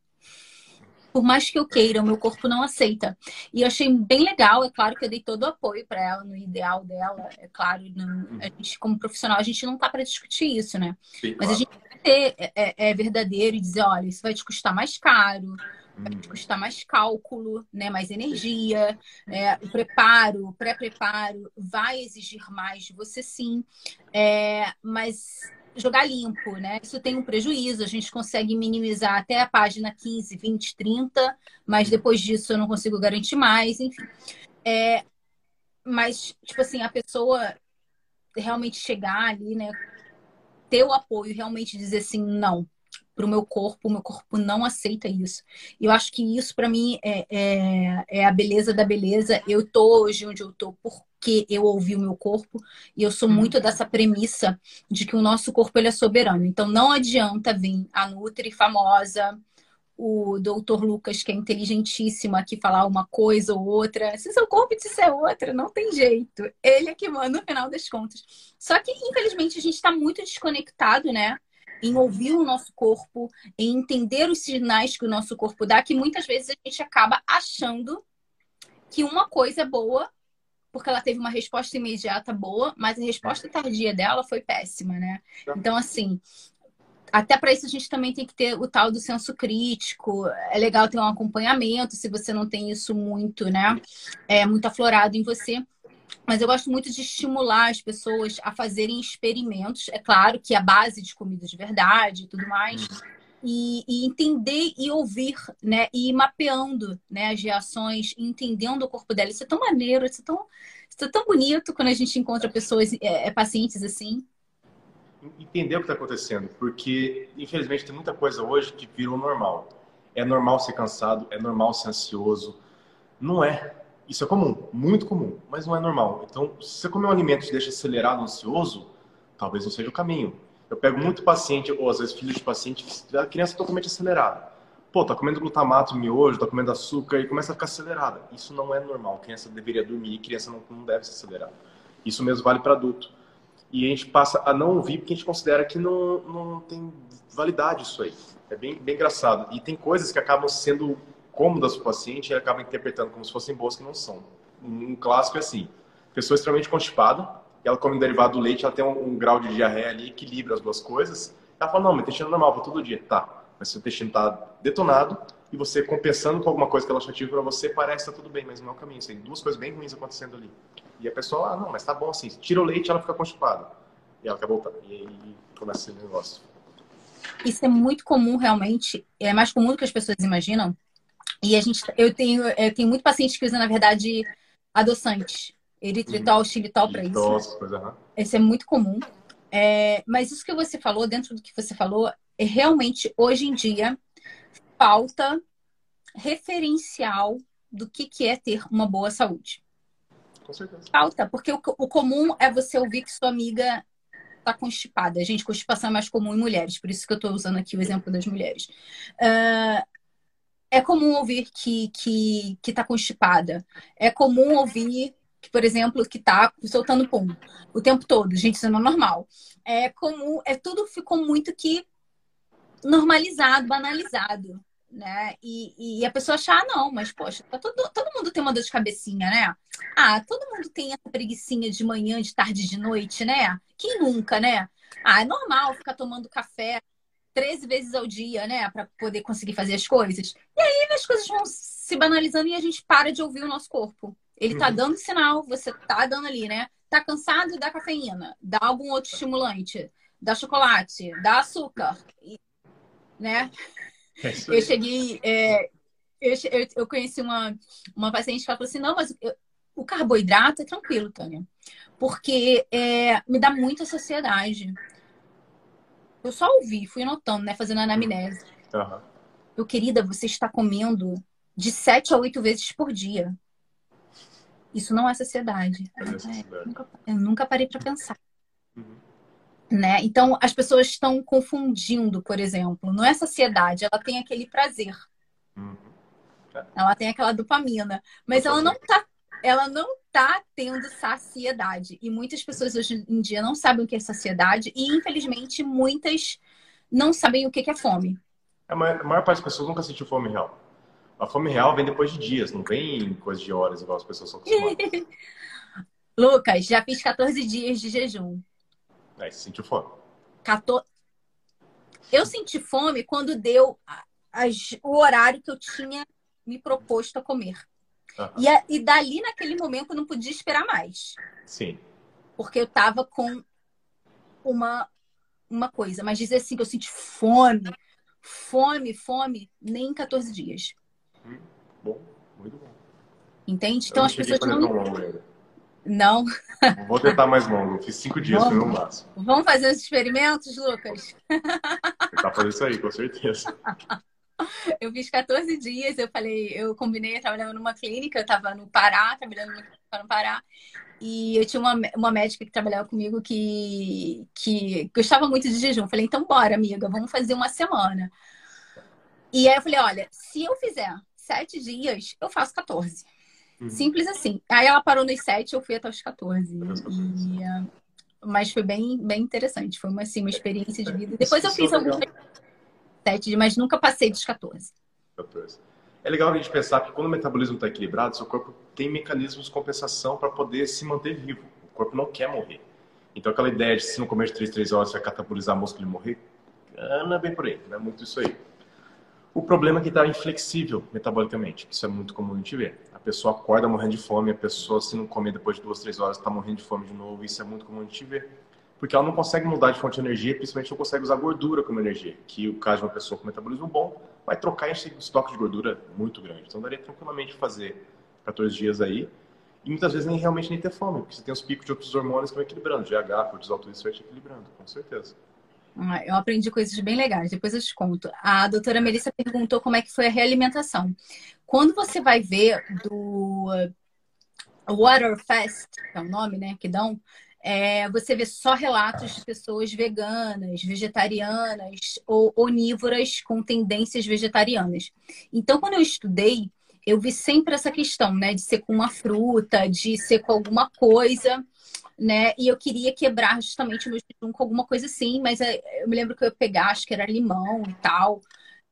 Por mais que eu queira, o meu corpo não aceita. E eu achei bem legal, é claro que eu dei todo o apoio para ela, no ideal dela, é claro, não, a gente, como profissional, a gente não tá para discutir isso, né? Sim, Mas claro. a gente ter, é, é- é verdadeiro e dizer, olha, isso vai te custar mais caro, vai te custar mais cálculo, né? Mais energia, é, o preparo, o pré-preparo vai exigir mais de você sim. É, mas jogar limpo, né? Isso tem um prejuízo, a gente consegue minimizar até a página 15, 20, 30, mas depois disso eu não consigo garantir mais, enfim. É, mas, tipo assim, a pessoa realmente chegar ali, né? Ter o apoio, realmente dizer assim, não, pro meu corpo, o meu corpo não aceita isso. E eu acho que isso, para mim, é, é, é a beleza da beleza. Eu tô hoje onde eu tô porque eu ouvi o meu corpo e eu sou muito dessa premissa de que o nosso corpo ele é soberano. Então não adianta vir a Nutri famosa, o doutor Lucas, que é inteligentíssimo aqui, falar uma coisa ou outra. Se seu corpo disser outra, não tem jeito. Ele é que manda no final das contas. Só que, infelizmente, a gente está muito desconectado, né? Em ouvir o nosso corpo, em entender os sinais que o nosso corpo dá, que muitas vezes a gente acaba achando que uma coisa é boa porque ela teve uma resposta imediata boa, mas a resposta tardia dela foi péssima, né? Então, assim, até para isso a gente também tem que ter o tal do senso crítico. É legal ter um acompanhamento, se você não tem isso muito, né? É muito aflorado em você. Mas eu gosto muito de estimular as pessoas a fazerem experimentos. É claro que a base de comida de verdade e tudo mais. E, e entender e ouvir, né? E ir mapeando né, as reações, entendendo o corpo dela. Isso é tão maneiro, isso é tão, isso é tão bonito quando a gente encontra pessoas, é, é, pacientes assim. Entender o que está acontecendo, porque infelizmente tem muita coisa hoje que virou normal. É normal ser cansado, é normal ser ansioso. Não é. Isso é comum, muito comum, mas não é normal. Então, se você comer um alimento que te deixa acelerado, ansioso, talvez não seja o caminho. Eu pego muito paciente, ou às vezes filho de paciente, a criança é totalmente acelerada. pô, tá comendo glutamato, miojo, tá comendo açúcar e começa a ficar acelerada. Isso não é normal. Criança deveria dormir, criança não, não deve se acelerar. Isso mesmo vale para adulto. E a gente passa a não ouvir porque a gente considera que não, não tem validade isso aí. É bem, bem engraçado. E tem coisas que acabam sendo cômodas para o paciente e ele acaba interpretando como se fossem boas que não são. Um clássico é assim: pessoa extremamente constipada, ela come um derivado do leite, ela tem um, um, grau de diarreia ali, equilibra as duas coisas. Ela fala: não, meu intestino é normal para todo dia. Tá, mas seu intestino está detonado e você compensando com alguma coisa que ela chativa para você, parece que tá tudo bem, mas não é o caminho. Tem duas coisas bem ruins acontecendo ali. E a pessoa, ah, não, mas tá bom assim. Tira o leite, ela fica constipada. E ela quer voltar. E aí começa esse negócio. Isso é muito comum, realmente. É mais comum do que as pessoas imaginam. E a gente, eu tenho, eu tenho muito paciente que usa, na verdade, adoçantes. Eritritol, uhum. xilitol para isso. Coisa, Esse é muito comum. É, mas isso que você falou, dentro do que você falou, é realmente, hoje em dia, falta referencial do que, que é ter uma boa saúde. Certeza. Falta, porque o, o comum é você ouvir que sua amiga está constipada. Gente, constipação é mais comum em mulheres, por isso que eu estou usando aqui o exemplo das mulheres. Uh, é comum ouvir que que que está constipada. É comum ouvir por exemplo, que está soltando pum o tempo todo. Gente, isso não é normal. É comum, é tudo ficou muito que normalizado, banalizado né? E, e a pessoa achar, ah, não, mas poxa, tá todo, todo mundo tem uma dor de cabecinha, né? Ah, todo mundo tem essa preguiçinha de manhã, de tarde, de noite, né? Quem nunca, né? Ah, é normal ficar tomando café 13 vezes ao dia, né? Para poder conseguir fazer as coisas. E aí as coisas vão se banalizando e a gente para de ouvir o nosso corpo. Ele tá uhum. dando sinal, você tá dando ali, né? Tá cansado, dá cafeína, dá algum outro estimulante, dá chocolate, dá açúcar, né? É eu cheguei. É, eu, eu, conheci uma, uma paciente que falou assim: não, mas eu, o carboidrato é tranquilo, Tânia, porque é, me dá muita saciedade. Eu só ouvi, fui anotando, né? Fazendo anamnese. Uhum. Eu, querida, você está comendo de sete a oito vezes por dia. Isso não é saciedade. É, é, eu, nunca, eu nunca parei para pensar. Uhum. Né? Então, as pessoas estão confundindo, por exemplo, não é saciedade, ela tem aquele prazer. Uhum. É. Ela tem aquela dopamina, mas ela não tá, ela não tá tendo saciedade. E muitas pessoas hoje em dia não sabem o que é saciedade e, infelizmente, muitas não sabem o que é fome. A maior, a maior parte das pessoas nunca sentiu fome real. A fome real vem depois de dias, não vem coisa de horas, igual as pessoas são acostumadas. Lucas, já fiz 14 dias de jejum. Aí você sentiu fome. 14... Eu senti fome quando deu as... o horário que eu tinha me proposto a comer. Uhum. E, a... e dali, naquele momento, eu não podia esperar mais. Sim. Porque eu tava com uma, uma coisa. Mas dizer assim que eu senti fome, fome, fome, nem em 14 dias. Hum, bom, muito bom. Entende? Então as pessoas não. Não. Vou tentar mais longo. Fiz cinco dias, Vamos. foi no máximo. Vamos fazer os experimentos, Lucas? Tentar fazer isso aí, com certeza. Eu fiz 14 dias, eu falei, eu combinei, eu trabalhava numa clínica, eu estava no Pará, trabalhando no Pará, e eu tinha uma, uma médica que trabalhava comigo que, que gostava muito de jejum. Eu falei, então bora, amiga, vamos fazer uma semana. E aí eu falei, olha, se eu fizer sete dias, eu faço 14. Uhum. Simples assim. Aí ela parou nos 7, eu fui até os 14. E, mas foi bem, bem interessante. Foi uma, assim, uma experiência de vida. Depois eu fiz alguns 7, mas nunca passei dos 14. 14. É legal a gente pensar que quando o metabolismo está equilibrado, seu corpo tem mecanismos de compensação para poder se manter vivo. O corpo não quer morrer. Então aquela ideia de se não comer de 3, 3 horas vai catabolizar músculo e morrer, não é bem por aí, não é muito isso aí. O problema é que está inflexível metabolicamente. Isso é muito comum a gente ver. A pessoa acorda morrendo de fome, a pessoa, se não comer depois de duas, três horas, está morrendo de fome de novo. Isso é muito comum a gente ver. Porque ela não consegue mudar de fonte de energia, principalmente não consegue usar gordura como energia. Que o caso de uma pessoa com metabolismo bom vai trocar em estoque de gordura muito grande. Então daria tranquilamente fazer 14 dias aí. E muitas vezes nem realmente nem ter fome, porque você tem os picos de outros hormônios que vão equilibrando. GH, cortisol, tudo isso vai te equilibrando, com certeza. Ah, eu aprendi coisas bem legais, depois eu te conto. A doutora Melissa perguntou como é que foi a realimentação. Quando você vai ver do Water Fast, que é o nome, né, que dão, é, você vê só relatos de pessoas veganas, vegetarianas ou onívoras com tendências vegetarianas. Então, quando eu estudei, eu vi sempre essa questão, né, de ser com uma fruta, de ser com alguma coisa, né? E eu queria quebrar justamente o meu jejum com alguma coisa assim, mas é, eu me lembro que eu ia pegar, acho que era limão e tal.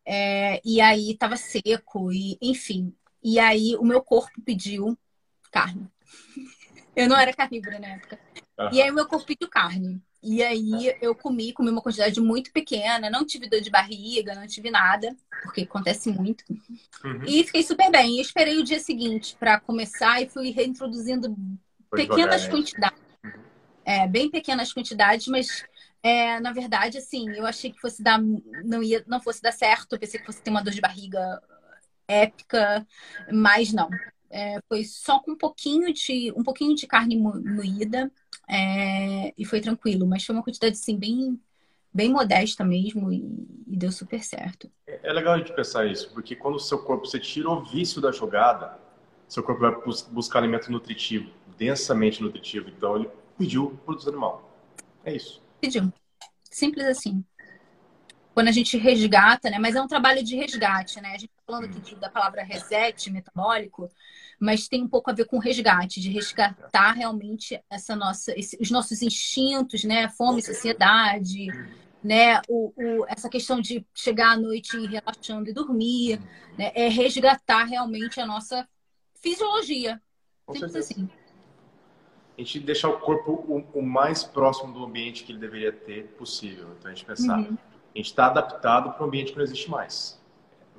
É, e aí tava seco, e enfim. E aí o meu corpo pediu carne. Eu não era carnívora na época. Uhum. E aí o meu corpo pediu carne. E aí eu comi, comi uma quantidade muito pequena, não tive dor de barriga, não tive nada, porque acontece muito. Uhum. E fiquei super bem. E esperei o dia seguinte para começar e fui reintroduzindo Foi pequenas devagar, quantidades. É, bem pequenas quantidades, mas é, na verdade, assim, eu achei que fosse dar, não ia, não fosse dar certo, pensei que fosse ter uma dor de barriga épica, mas não. É, foi só com um pouquinho de um pouquinho de carne moída é, e foi tranquilo, mas foi uma quantidade assim bem bem modesta mesmo e, e deu super certo. É, é legal a gente pensar isso, porque quando o seu corpo você tira o vício da jogada, seu corpo vai buscar alimento nutritivo, densamente nutritivo. Então ele pediu produto animal. É isso. Pediu. Simples assim quando a gente resgata, né? Mas é um trabalho de resgate, né? A gente está falando aqui da palavra reset metabólico, mas tem um pouco a ver com resgate, de resgatar realmente essa nossa, esse, os nossos instintos, né? Fome, saciedade, né? O, o, essa questão de chegar à noite relaxando e dormir, né? É resgatar realmente a nossa fisiologia. Simples assim. A gente deixar o corpo o, o, mais próximo do ambiente que ele deveria ter possível. Então a gente pensar. Uhum a gente está adaptado para um ambiente que não existe mais.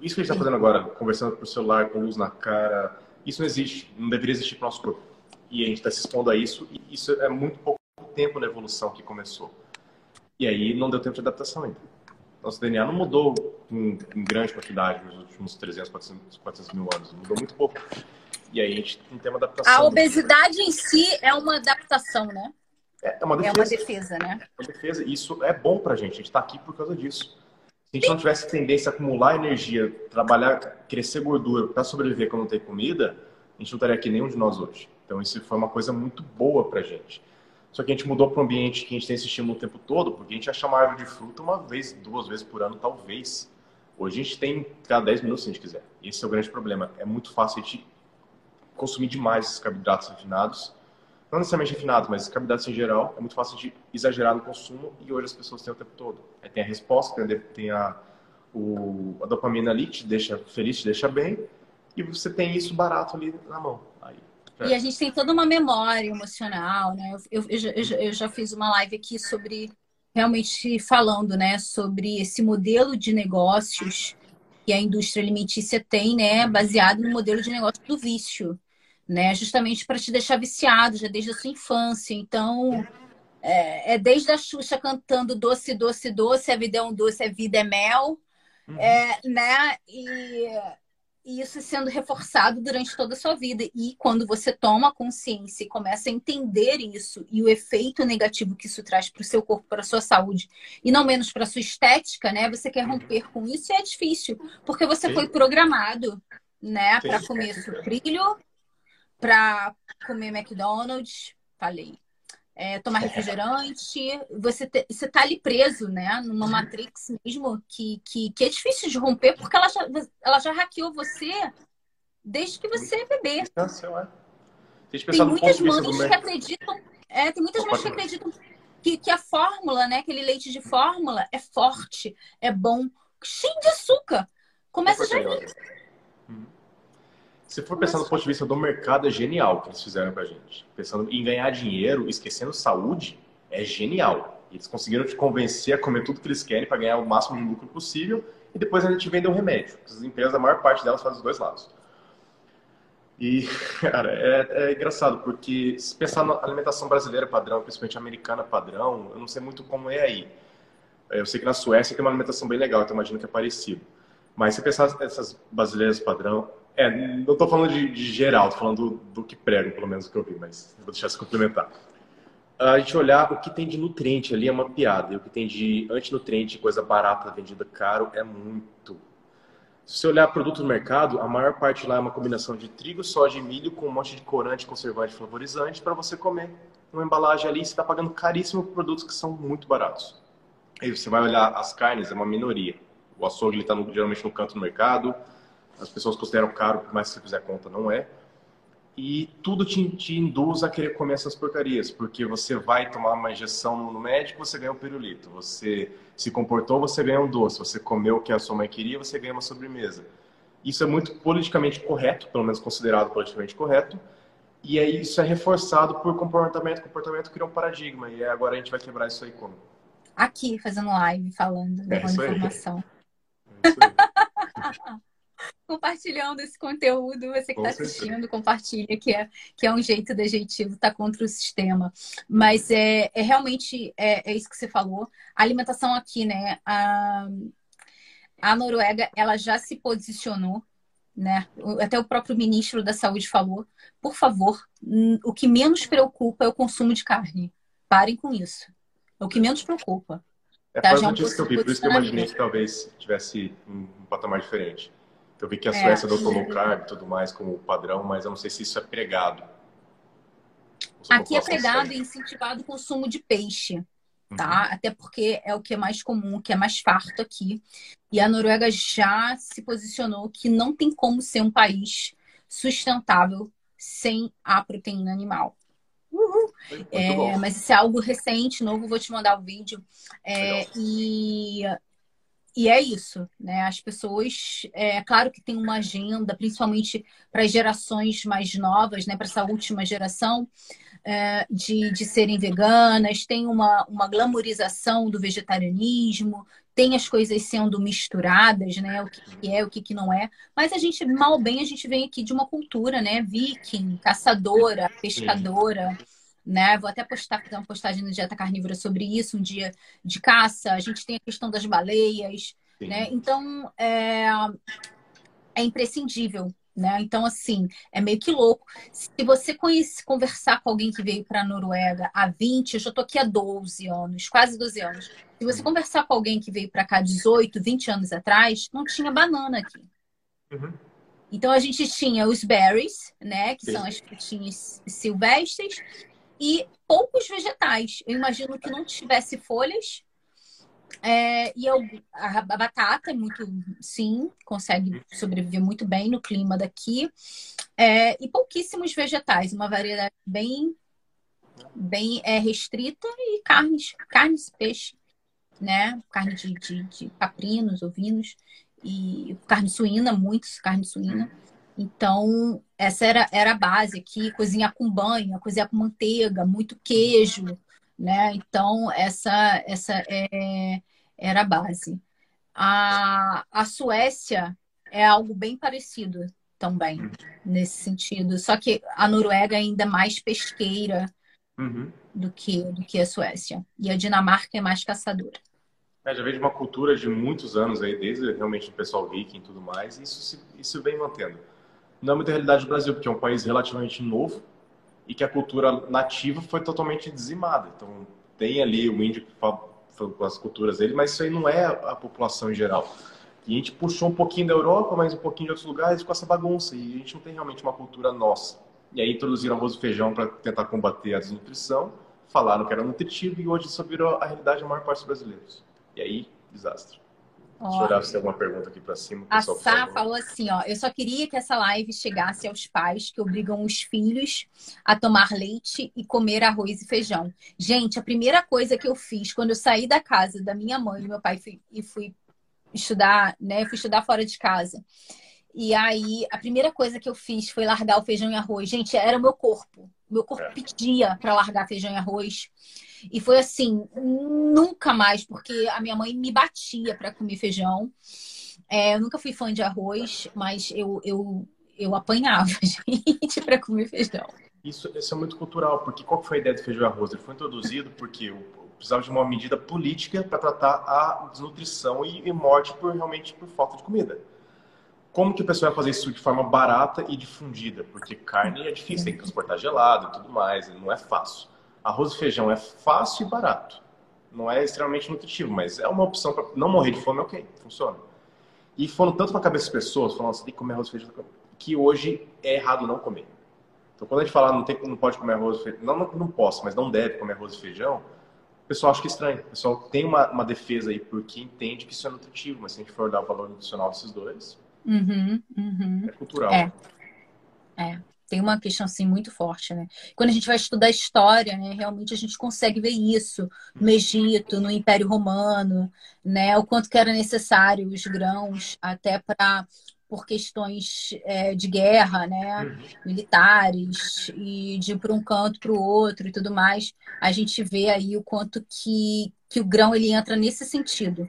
Isso que a gente está fazendo agora, conversando por celular, com luz na cara, isso não existe, não deveria existir para o nosso corpo. E a gente está se expondo a isso, e isso é muito pouco tempo na evolução que começou. E aí não deu tempo de adaptação ainda. Nosso DNA não mudou em, em grande quantidade nos últimos 300, 400, 400 mil anos, mudou muito pouco. E aí a gente tem uma adaptação. A obesidade em si é uma adaptação, né? É, é uma defesa. É uma defesa, né? É uma defesa. Isso é bom pra gente. A gente tá aqui por causa disso. Se a gente não tivesse tendência a acumular energia, trabalhar, crescer gordura para sobreviver quando não tem comida, a gente não estaria aqui nenhum de nós hoje. Então isso foi uma coisa muito boa pra gente. Só que a gente mudou para um ambiente que a gente tem esse estímulo o tempo todo, porque a gente acha uma árvore de fruta uma vez, duas vezes por ano, talvez. Hoje a gente tem cada 10 minutos se a gente quiser. Esse é o grande problema. É muito fácil a gente consumir demais esses carboidratos refinados não necessariamente refinados, mas carboidratos em geral, é muito fácil de exagerar no consumo e hoje as pessoas têm o tempo todo. Aí tem a resposta, tem a, o, a dopamina ali, te deixa feliz, te deixa bem, e você tem isso barato ali na mão. Aí, e a gente tem toda uma memória emocional, né? Eu, eu, eu, eu já fiz uma live aqui sobre, realmente falando, né, sobre esse modelo de negócios que a indústria alimentícia tem, né, baseado no modelo de negócio do vício né? Justamente para te deixar viciado já desde a sua infância. Então, é, é, desde a Xuxa cantando doce, doce, doce, a vida é um doce, a vida é mel, uhum. é, né? E, e, isso sendo reforçado durante toda a sua vida. E quando você toma consciência e começa a entender isso e o efeito negativo que isso traz para o seu corpo, para a sua saúde, e não menos para a sua estética, né? Você quer romper com isso e é difícil, porque você Sim. foi programado né, para comer sucrilho, para comer McDonald's, falei. É, tomar refrigerante, você te, você tá ali preso, né? Numa Matrix mesmo que, que, que é difícil de romper porque ela já, ela já hackeou você desde que você é bebê. Tem muitas mães que acreditam, é, tem muitas mães que acreditam que, que a fórmula, né? Aquele leite de fórmula é forte, é bom, cheio de açúcar. Começa já. Se for pensar do ponto de vista do mercado, é genial o que eles fizeram pra gente. Pensando em ganhar dinheiro, esquecendo saúde, é genial. Eles conseguiram te convencer a comer tudo que eles querem para ganhar o máximo de lucro possível e depois a gente vende um remédio. As empresas, a maior parte delas faz os dois lados. E, cara, é, é, engraçado, porque se pensar na alimentação brasileira padrão, principalmente americana padrão, eu não sei muito como é aí. Eu sei que na Suécia tem uma alimentação bem legal, então imagino que é parecido. Mas se pensar essas brasileiras padrão, é, não estou falando de, de, geral, estou falando do, do, que prego, pelo menos que eu vi, mas vou deixar se complementar. A gente olhar o que tem de nutriente ali é uma piada, e o que tem de antinutriente, coisa barata vendida caro, é muito. Se você olhar produto no mercado, a maior parte lá é uma combinação de trigo, soja e milho com um monte de corante, conservante, flavorizante para você comer uma embalagem ali, você está pagando caríssimo por produtos que são muito baratos. Aí você vai olhar as carnes, é uma minoria. O açougue está geralmente no canto do mercado, as pessoas consideram caro, por mais que você fizer conta, não é. E tudo te, te induz a querer comer essas porcarias, porque você vai tomar uma injeção no médico, você ganha um pirulito. Você se comportou, você ganha um doce. Você comeu o que a sua mãe queria, você ganha uma sobremesa. Isso é muito politicamente correto, pelo menos considerado politicamente correto, e aí isso é reforçado por comportamento. Comportamento cria um paradigma, e agora a gente vai quebrar isso aí como? Aqui, fazendo live, falando, é levando informação. É isso aí. compartilhando esse conteúdo. Você que está assistindo, compartilha, que é, que é um jeito da gente lutar contra o sistema. Mas é, é realmente é, é isso que você falou. A alimentação aqui, né? A, a Noruega, ela já se posicionou né? Até o próprio ministro da Saúde falou, por favor, o que menos preocupa é o consumo de carne. Parem com isso. É o que menos preocupa. É tá? Já é um que eu vi, por isso que eu imaginei que talvez tivesse um patamar diferente. Eu vi que a é, Suécia adotou low carb e tudo mais como padrão, mas eu não sei se isso é pregado. Aqui é pregado e incentivado o consumo de peixe tá? Uhum. Até porque é o que é mais comum, o que é mais farto aqui. E a Noruega já se posicionou que não tem como ser um país sustentável sem a proteína animal. Uhul. É, mas isso é algo recente, novo, vou te mandar o vídeo. É, e, e é isso, né? As pessoas, é claro que tem uma agenda, principalmente para as gerações mais novas, né? Para essa última geração, é, de, de serem veganas, tem uma, uma glamorização do vegetarianismo, tem as coisas sendo misturadas, né? O que é, o que, que não é. Mas a gente, mal bem, a gente vem aqui de uma cultura, né? Viking, caçadora, pescadora. Né? Vou até postar, fazer uma postagem no Dieta Carnívora sobre isso, um dia de caça. A gente tem a questão das baleias, né? Então, é, é imprescindível né? Então, assim, é meio que louco. Se você conhece, conversar com alguém que veio para a Noruega há 20, eu já estou aqui há 12 anos, quase 12 anos. Se você conversar com alguém que veio para cá 18, 20 anos atrás, não tinha banana aqui. Uhum. Então, a gente tinha os berries, né? Que Sim. são as frutinhas silvestres, e poucos vegetais. Eu imagino que não tivesse folhas, é, e a, a, batata é muito, sim, consegue sobreviver muito bem no clima daqui. É, e pouquíssimos vegetais, uma variedade bem, bem é, restrita e carnes, carnes, peixe, né? Carne de, de, de caprinos, ovinos e carne suína, muitos carne suína. Então, essa era, era a base aqui, cozinhar com banha, cozinhar com manteiga, muito queijo, né? Então, essa, essa é, era a base. A, a Suécia é algo bem parecido também, nesse sentido. Só que a Noruega é ainda mais pesqueira uhum. do, que, do que a Suécia. E a Dinamarca é mais caçadora. É, já vejo uma cultura de muitos anos aí, desde realmente o pessoal viking e tudo mais, e isso, isso vem mantendo. Não é muita realidade do Brasil, porque é um país relativamente novo, e que a cultura nativa foi totalmente dizimada. Então, tem ali o índio com as culturas dele, mas isso aí não é a população em geral. E a gente puxou um pouquinho da Europa, mas um pouquinho de outros lugares com essa bagunça. E a gente não tem realmente uma cultura nossa. E aí introduziram arroz e feijão para tentar combater a desnutrição, falaram que era nutritivo e hoje isso virou a realidade da maior parte dos brasileiros. E aí, desastre. Deixa eu olhar se tem alguma pergunta aqui para cima. A Sá falou assim, ó, eu só queria que essa live chegasse aos pais que obrigam os filhos a tomar leite e comer arroz e feijão. Gente, a primeira coisa que eu fiz quando eu saí da casa da minha mãe e meu pai fui, e fui estudar, né, fui estudar fora de casa. E aí, a primeira coisa que eu fiz foi largar o feijão e arroz. Gente, era o meu corpo. Meu corpo é. pedia para largar feijão e arroz. E foi assim, nunca mais, porque a minha mãe me batia para comer feijão. É, eu nunca fui fã de arroz, mas eu, eu, eu apanhava, gente, para comer feijão. Isso, isso é muito cultural, porque qual foi a ideia do feijão arroz? Ele foi introduzido porque precisava de uma medida política para tratar a desnutrição e, e, morte por realmente por falta de comida. Como que o pessoal vai fazer isso de forma barata e difundida? Porque carne é difícil, tem que transportar gelado e tudo mais, não é fácil. Arroz e feijão é fácil e barato. Não é extremamente nutritivo, mas é uma opção para não morrer de fome, ok, funciona. E foram tanto na cabeça das pessoas, falando assim, tem que comer arroz e feijão, que hoje é errado não comer. Então, quando a gente fala não, tem, não pode comer arroz e feijão, não, não, não posso, mas não deve comer arroz e feijão, o pessoal acha que é estranho. O pessoal tem uma, uma defesa aí porque entende que isso é nutritivo, mas se a gente for dar o valor nutricional desses dois, uhum, uhum. é cultural. É. é. Tem uma questão assim muito forte, né? Quando a gente vai estudar história, né, realmente a gente consegue ver isso no Egito, no Império Romano, né? O quanto que era necessário os grãos até para por questões é, de guerra, né, uhum. militares e de ir para um canto para o outro e tudo mais, a gente vê aí o quanto que, que o grão ele entra nesse sentido.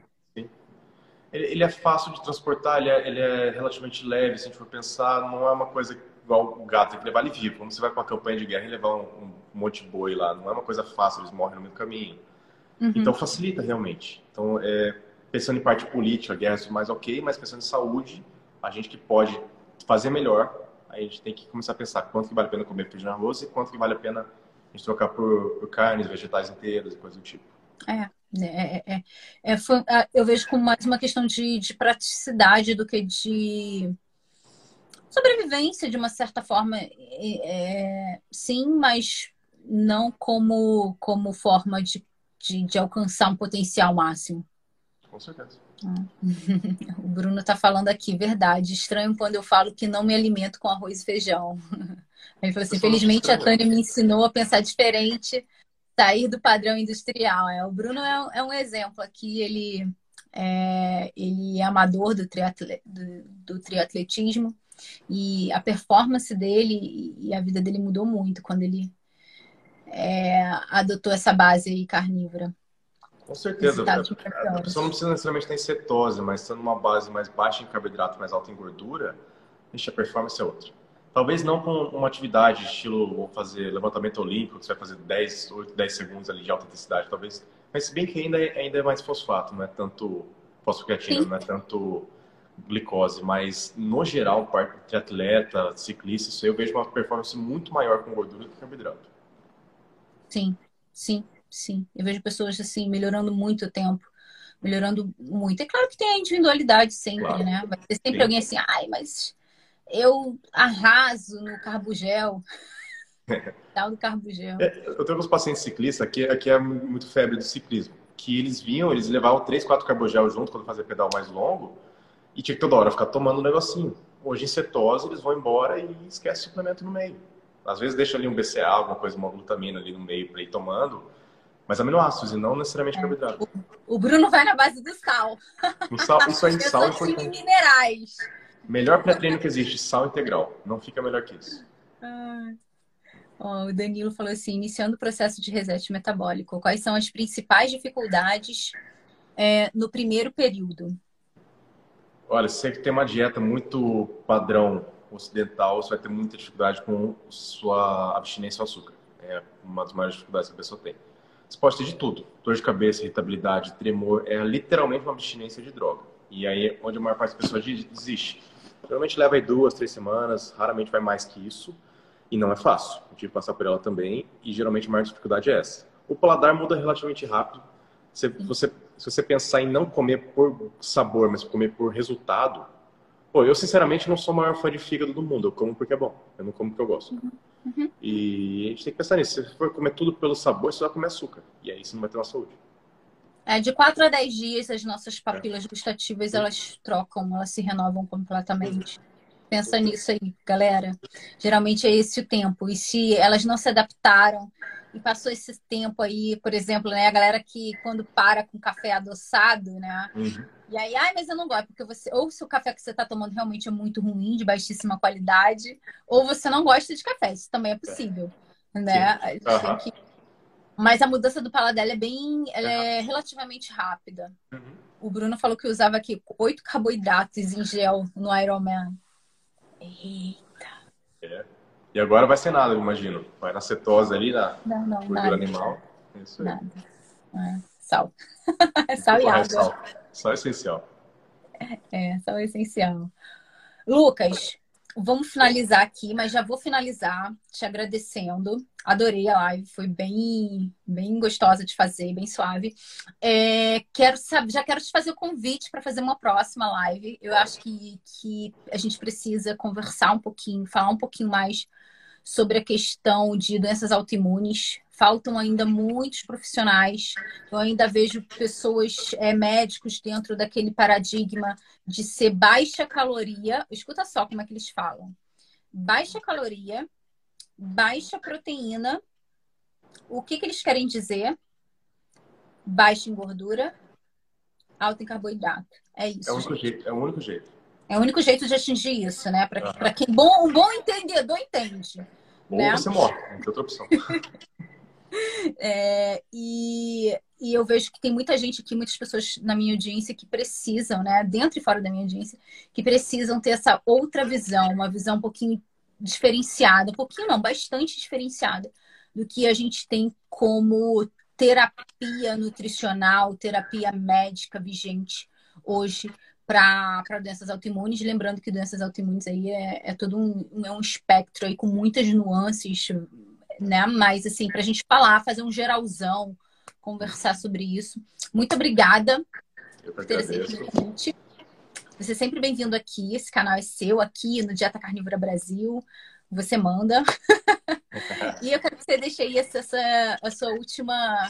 Ele, é fácil de transportar, ele é, ele é, relativamente leve, se a gente for pensar, não é uma coisa igual o gato, tem que levar ele vivo. Quando você vai para uma campanha de guerra e levar um, um, monte de boi lá, não é uma coisa fácil, eles morrem no meio do caminho. Uhum. Então facilita realmente. Então, é, pensando em parte política, guerra é mais ok, mas pensando em saúde, a gente que pode fazer melhor, a gente tem que começar a pensar quanto que vale a pena comer feijão arroz e quanto que vale a pena a gente trocar por, por carnes, vegetais inteiras e coisas do tipo. É, é, é, é, foi, eu vejo como mais uma questão de, de praticidade do que de sobrevivência, de uma certa forma, é, sim, mas não como, como forma de, de, de alcançar um potencial máximo. Com certeza. O Bruno está falando aqui, verdade. Estranho quando eu falo que não me alimento com arroz e feijão. Ele falou assim: felizmente a Tânia me ensinou a pensar diferente, sair do padrão industrial. É, o Bruno é, um, é um exemplo aqui. Ele é, ele é amador do, triatle, do, do triatletismo e a performance dele e a vida dele mudou muito quando ele é, adotou essa base carnívora. Com certeza. A, pessoa não precisa necessariamente em cetose, mas estando numa base mais baixa em carboidrato, mais alta em gordura, a performance é outra. Talvez não com uma atividade estilo fazer levantamento olímpico, que você vai fazer 10, 8, 10 segundos ali de alta intensidade, talvez. Mas se bem que ainda é, ainda é mais fosfato, não é tanto fosfocreatina, não é tanto glicose, mas no geral, parte de atleta, ciclista, isso aí eu vejo uma performance muito maior com gordura do que carboidrato. Sim, sim sim. Eu vejo pessoas assim melhorando muito o tempo, melhorando muito. É claro que tem a individualidade sempre, claro. né? Vai ter sempre sim. alguém assim, ai, mas eu arraso no carbogel. Tal do carbogel. É, eu tenho alguns pacientes ciclistas que aqui é muito febre do ciclismo, que eles vinham, eles levavam três, quatro carbogel junto quando fazia pedal mais longo e tinha que toda hora ficar tomando um negocinho. Hoje em cetose eles vão embora e esquece o suplemento no meio. Às vezes deixa ali um BCA, alguma coisa, uma glutamina ali no meio para ir tomando mas aminoácidos e não necessariamente é. carboidrato. O, o, Bruno vai na base do sal. O sal isso aí, sal é importante. minerais. Melhor pré-treino que existe, sal integral. Não fica melhor que isso. Ah. Oh, o Danilo falou assim, iniciando o processo de reset metabólico, quais são as principais dificuldades é, no primeiro período? Olha, se você tem uma dieta muito padrão ocidental, você vai ter muita dificuldade com sua abstinência ao açúcar. É uma das maiores dificuldades que a pessoa tem. Você pode ter de tudo. Dor de cabeça, irritabilidade, tremor. É literalmente uma abstinência de droga. E aí é onde a maior parte das pessoas desiste. Geralmente leva aí duas, três semanas, raramente vai mais que isso. E não é fácil. Eu tive que passar por ela também. E geralmente a maior dificuldade é essa. O paladar muda relativamente rápido. Se você, se você pensar em não comer por sabor, mas comer por resultado, pô, eu sinceramente não sou o maior fã de fígado do mundo. Eu como porque é bom. Eu não como porque eu gosto. Uhum. Uhum. E a gente tem que pensar nisso. Se for comer tudo pelo sabor, você vai comer açúcar. E aí você não vai ter uma saúde. É, de 4 a 10 dias, as nossas papilas é. gustativas, elas trocam, elas se renovam completamente. Pensa nisso aí, galera. Geralmente é esse o tempo. E se elas não se adaptaram e passou esse tempo aí, por exemplo, né, a galera que quando para com café adoçado, né? Uhum. E aí, ai, mas eu não gosto, porque você, ou se o café que você está tomando realmente é muito ruim, de baixíssima qualidade, ou você não gosta de café, isso também é possível, é. né? Uhum. Que... Mas a mudança do paladar é bem, ela é relativamente rápida. Uhum. O Bruno falou que usava aqui oito carboidratos em gel no Ironman. Eita. É. E agora vai ser nada, eu imagino. Vai na cetose ali, na não, não, gordura nada. animal. É isso aí. Nada. É. Sal. sal e água. Sal. sal essencial. É, sal essencial. Lucas, vamos finalizar aqui, mas já vou finalizar te agradecendo. Adorei a live, foi bem, bem gostosa de fazer, bem suave. É, quero saber, já quero te fazer o convite para fazer uma próxima live. Eu acho que, que a gente precisa conversar um pouquinho, falar um pouquinho mais sobre a questão de doenças autoimunes. Faltam ainda muitos profissionais. Eu ainda vejo pessoas, é, médicos, dentro daquele paradigma de ser baixa caloria. Escuta só como é que eles falam: baixa caloria, baixa proteína. O que, que eles querem dizer? Baixa em gordura, alta em carboidrato. É isso. É o único jeito. É o único jeito. É o único jeito de atingir isso, né? Para uhum. quem bom, um bom entendedor entende. Ou né? você morre, não tem outra opção. é, e, e eu vejo que tem muita gente aqui, muitas pessoas na minha audiência que precisam, né? Dentro e fora da minha audiência, que precisam ter essa outra visão, uma visão um pouquinho diferenciada, um pouquinho não, bastante diferenciada do que a gente tem como terapia nutricional, terapia médica vigente hoje para doenças autoimunes, lembrando que doenças autoimunes aí é, é todo um, é um espectro aí com muitas nuances, né? Mas assim, para a gente falar, fazer um geralzão, conversar sobre isso. Muito obrigada por ter aceito o convite. Você é sempre bem-vindo aqui, esse canal é seu, aqui no Dieta Carnívora Brasil. Você manda. e eu quero que você deixe aí essa, essa, a sua última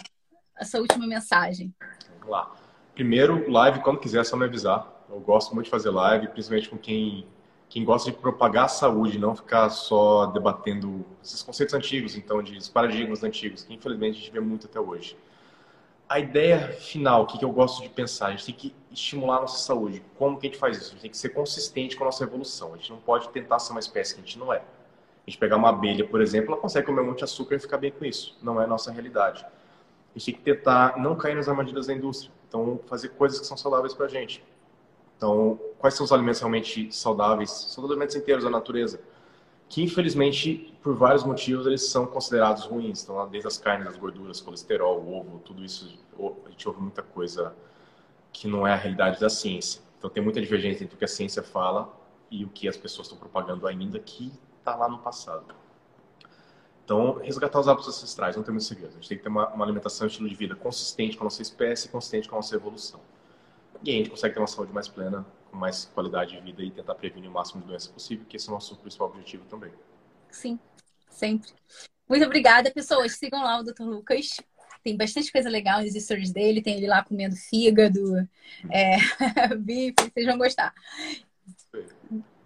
a sua última mensagem. Vamos lá. Primeiro, live, quando quiser, é só me avisar. Eu gosto muito de fazer live, principalmente com quem, quem gosta de propagar a saúde, não ficar só debatendo esses conceitos antigos, então, de paradigmas antigos, que infelizmente a gente vê muito até hoje. A ideia final, o que, que eu gosto de pensar, a gente tem que estimular a nossa saúde. Como que a gente faz isso? A gente tem que ser consistente com a nossa evolução. A gente não pode tentar ser uma espécie que a gente não é. A gente pegar uma abelha, por exemplo, ela consegue comer um monte de açúcar e ficar bem com isso. Não é a nossa realidade. A gente tem que tentar não cair nas armadilhas da indústria. Então, fazer coisas que são saudáveis para a gente. Então, quais são os alimentos realmente saudáveis? São os alimentos inteiros da natureza, que infelizmente, por vários motivos, eles são considerados ruins. Então, desde as carnes, as gorduras, colesterol, ovo, tudo isso, a gente ouve muita coisa que não é a realidade da ciência. Então, tem muita divergência entre o que a ciência fala e o que as pessoas estão propagando ainda, que está lá no passado. Então, resgatar os hábitos ancestrais, não tem muito segredo. A gente tem que ter uma, uma alimentação e um estilo de vida consistente com a nossa espécie, consistente com a nossa evolução. E a gente consegue ter uma saúde mais plena, com mais qualidade de vida e tentar prevenir o máximo de doenças possível, que esse é o nosso principal objetivo também. Sim, sempre. Muito obrigada, pessoas. Sigam lá o Dr. Lucas. Tem bastante coisa legal nos stories dele. Tem ele lá comendo fígado, é, bife. Vocês vão gostar.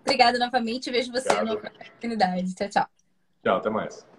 Obrigada novamente. Vejo você Obrigado. na oportunidade. Tchau, tchau. Tchau, até mais.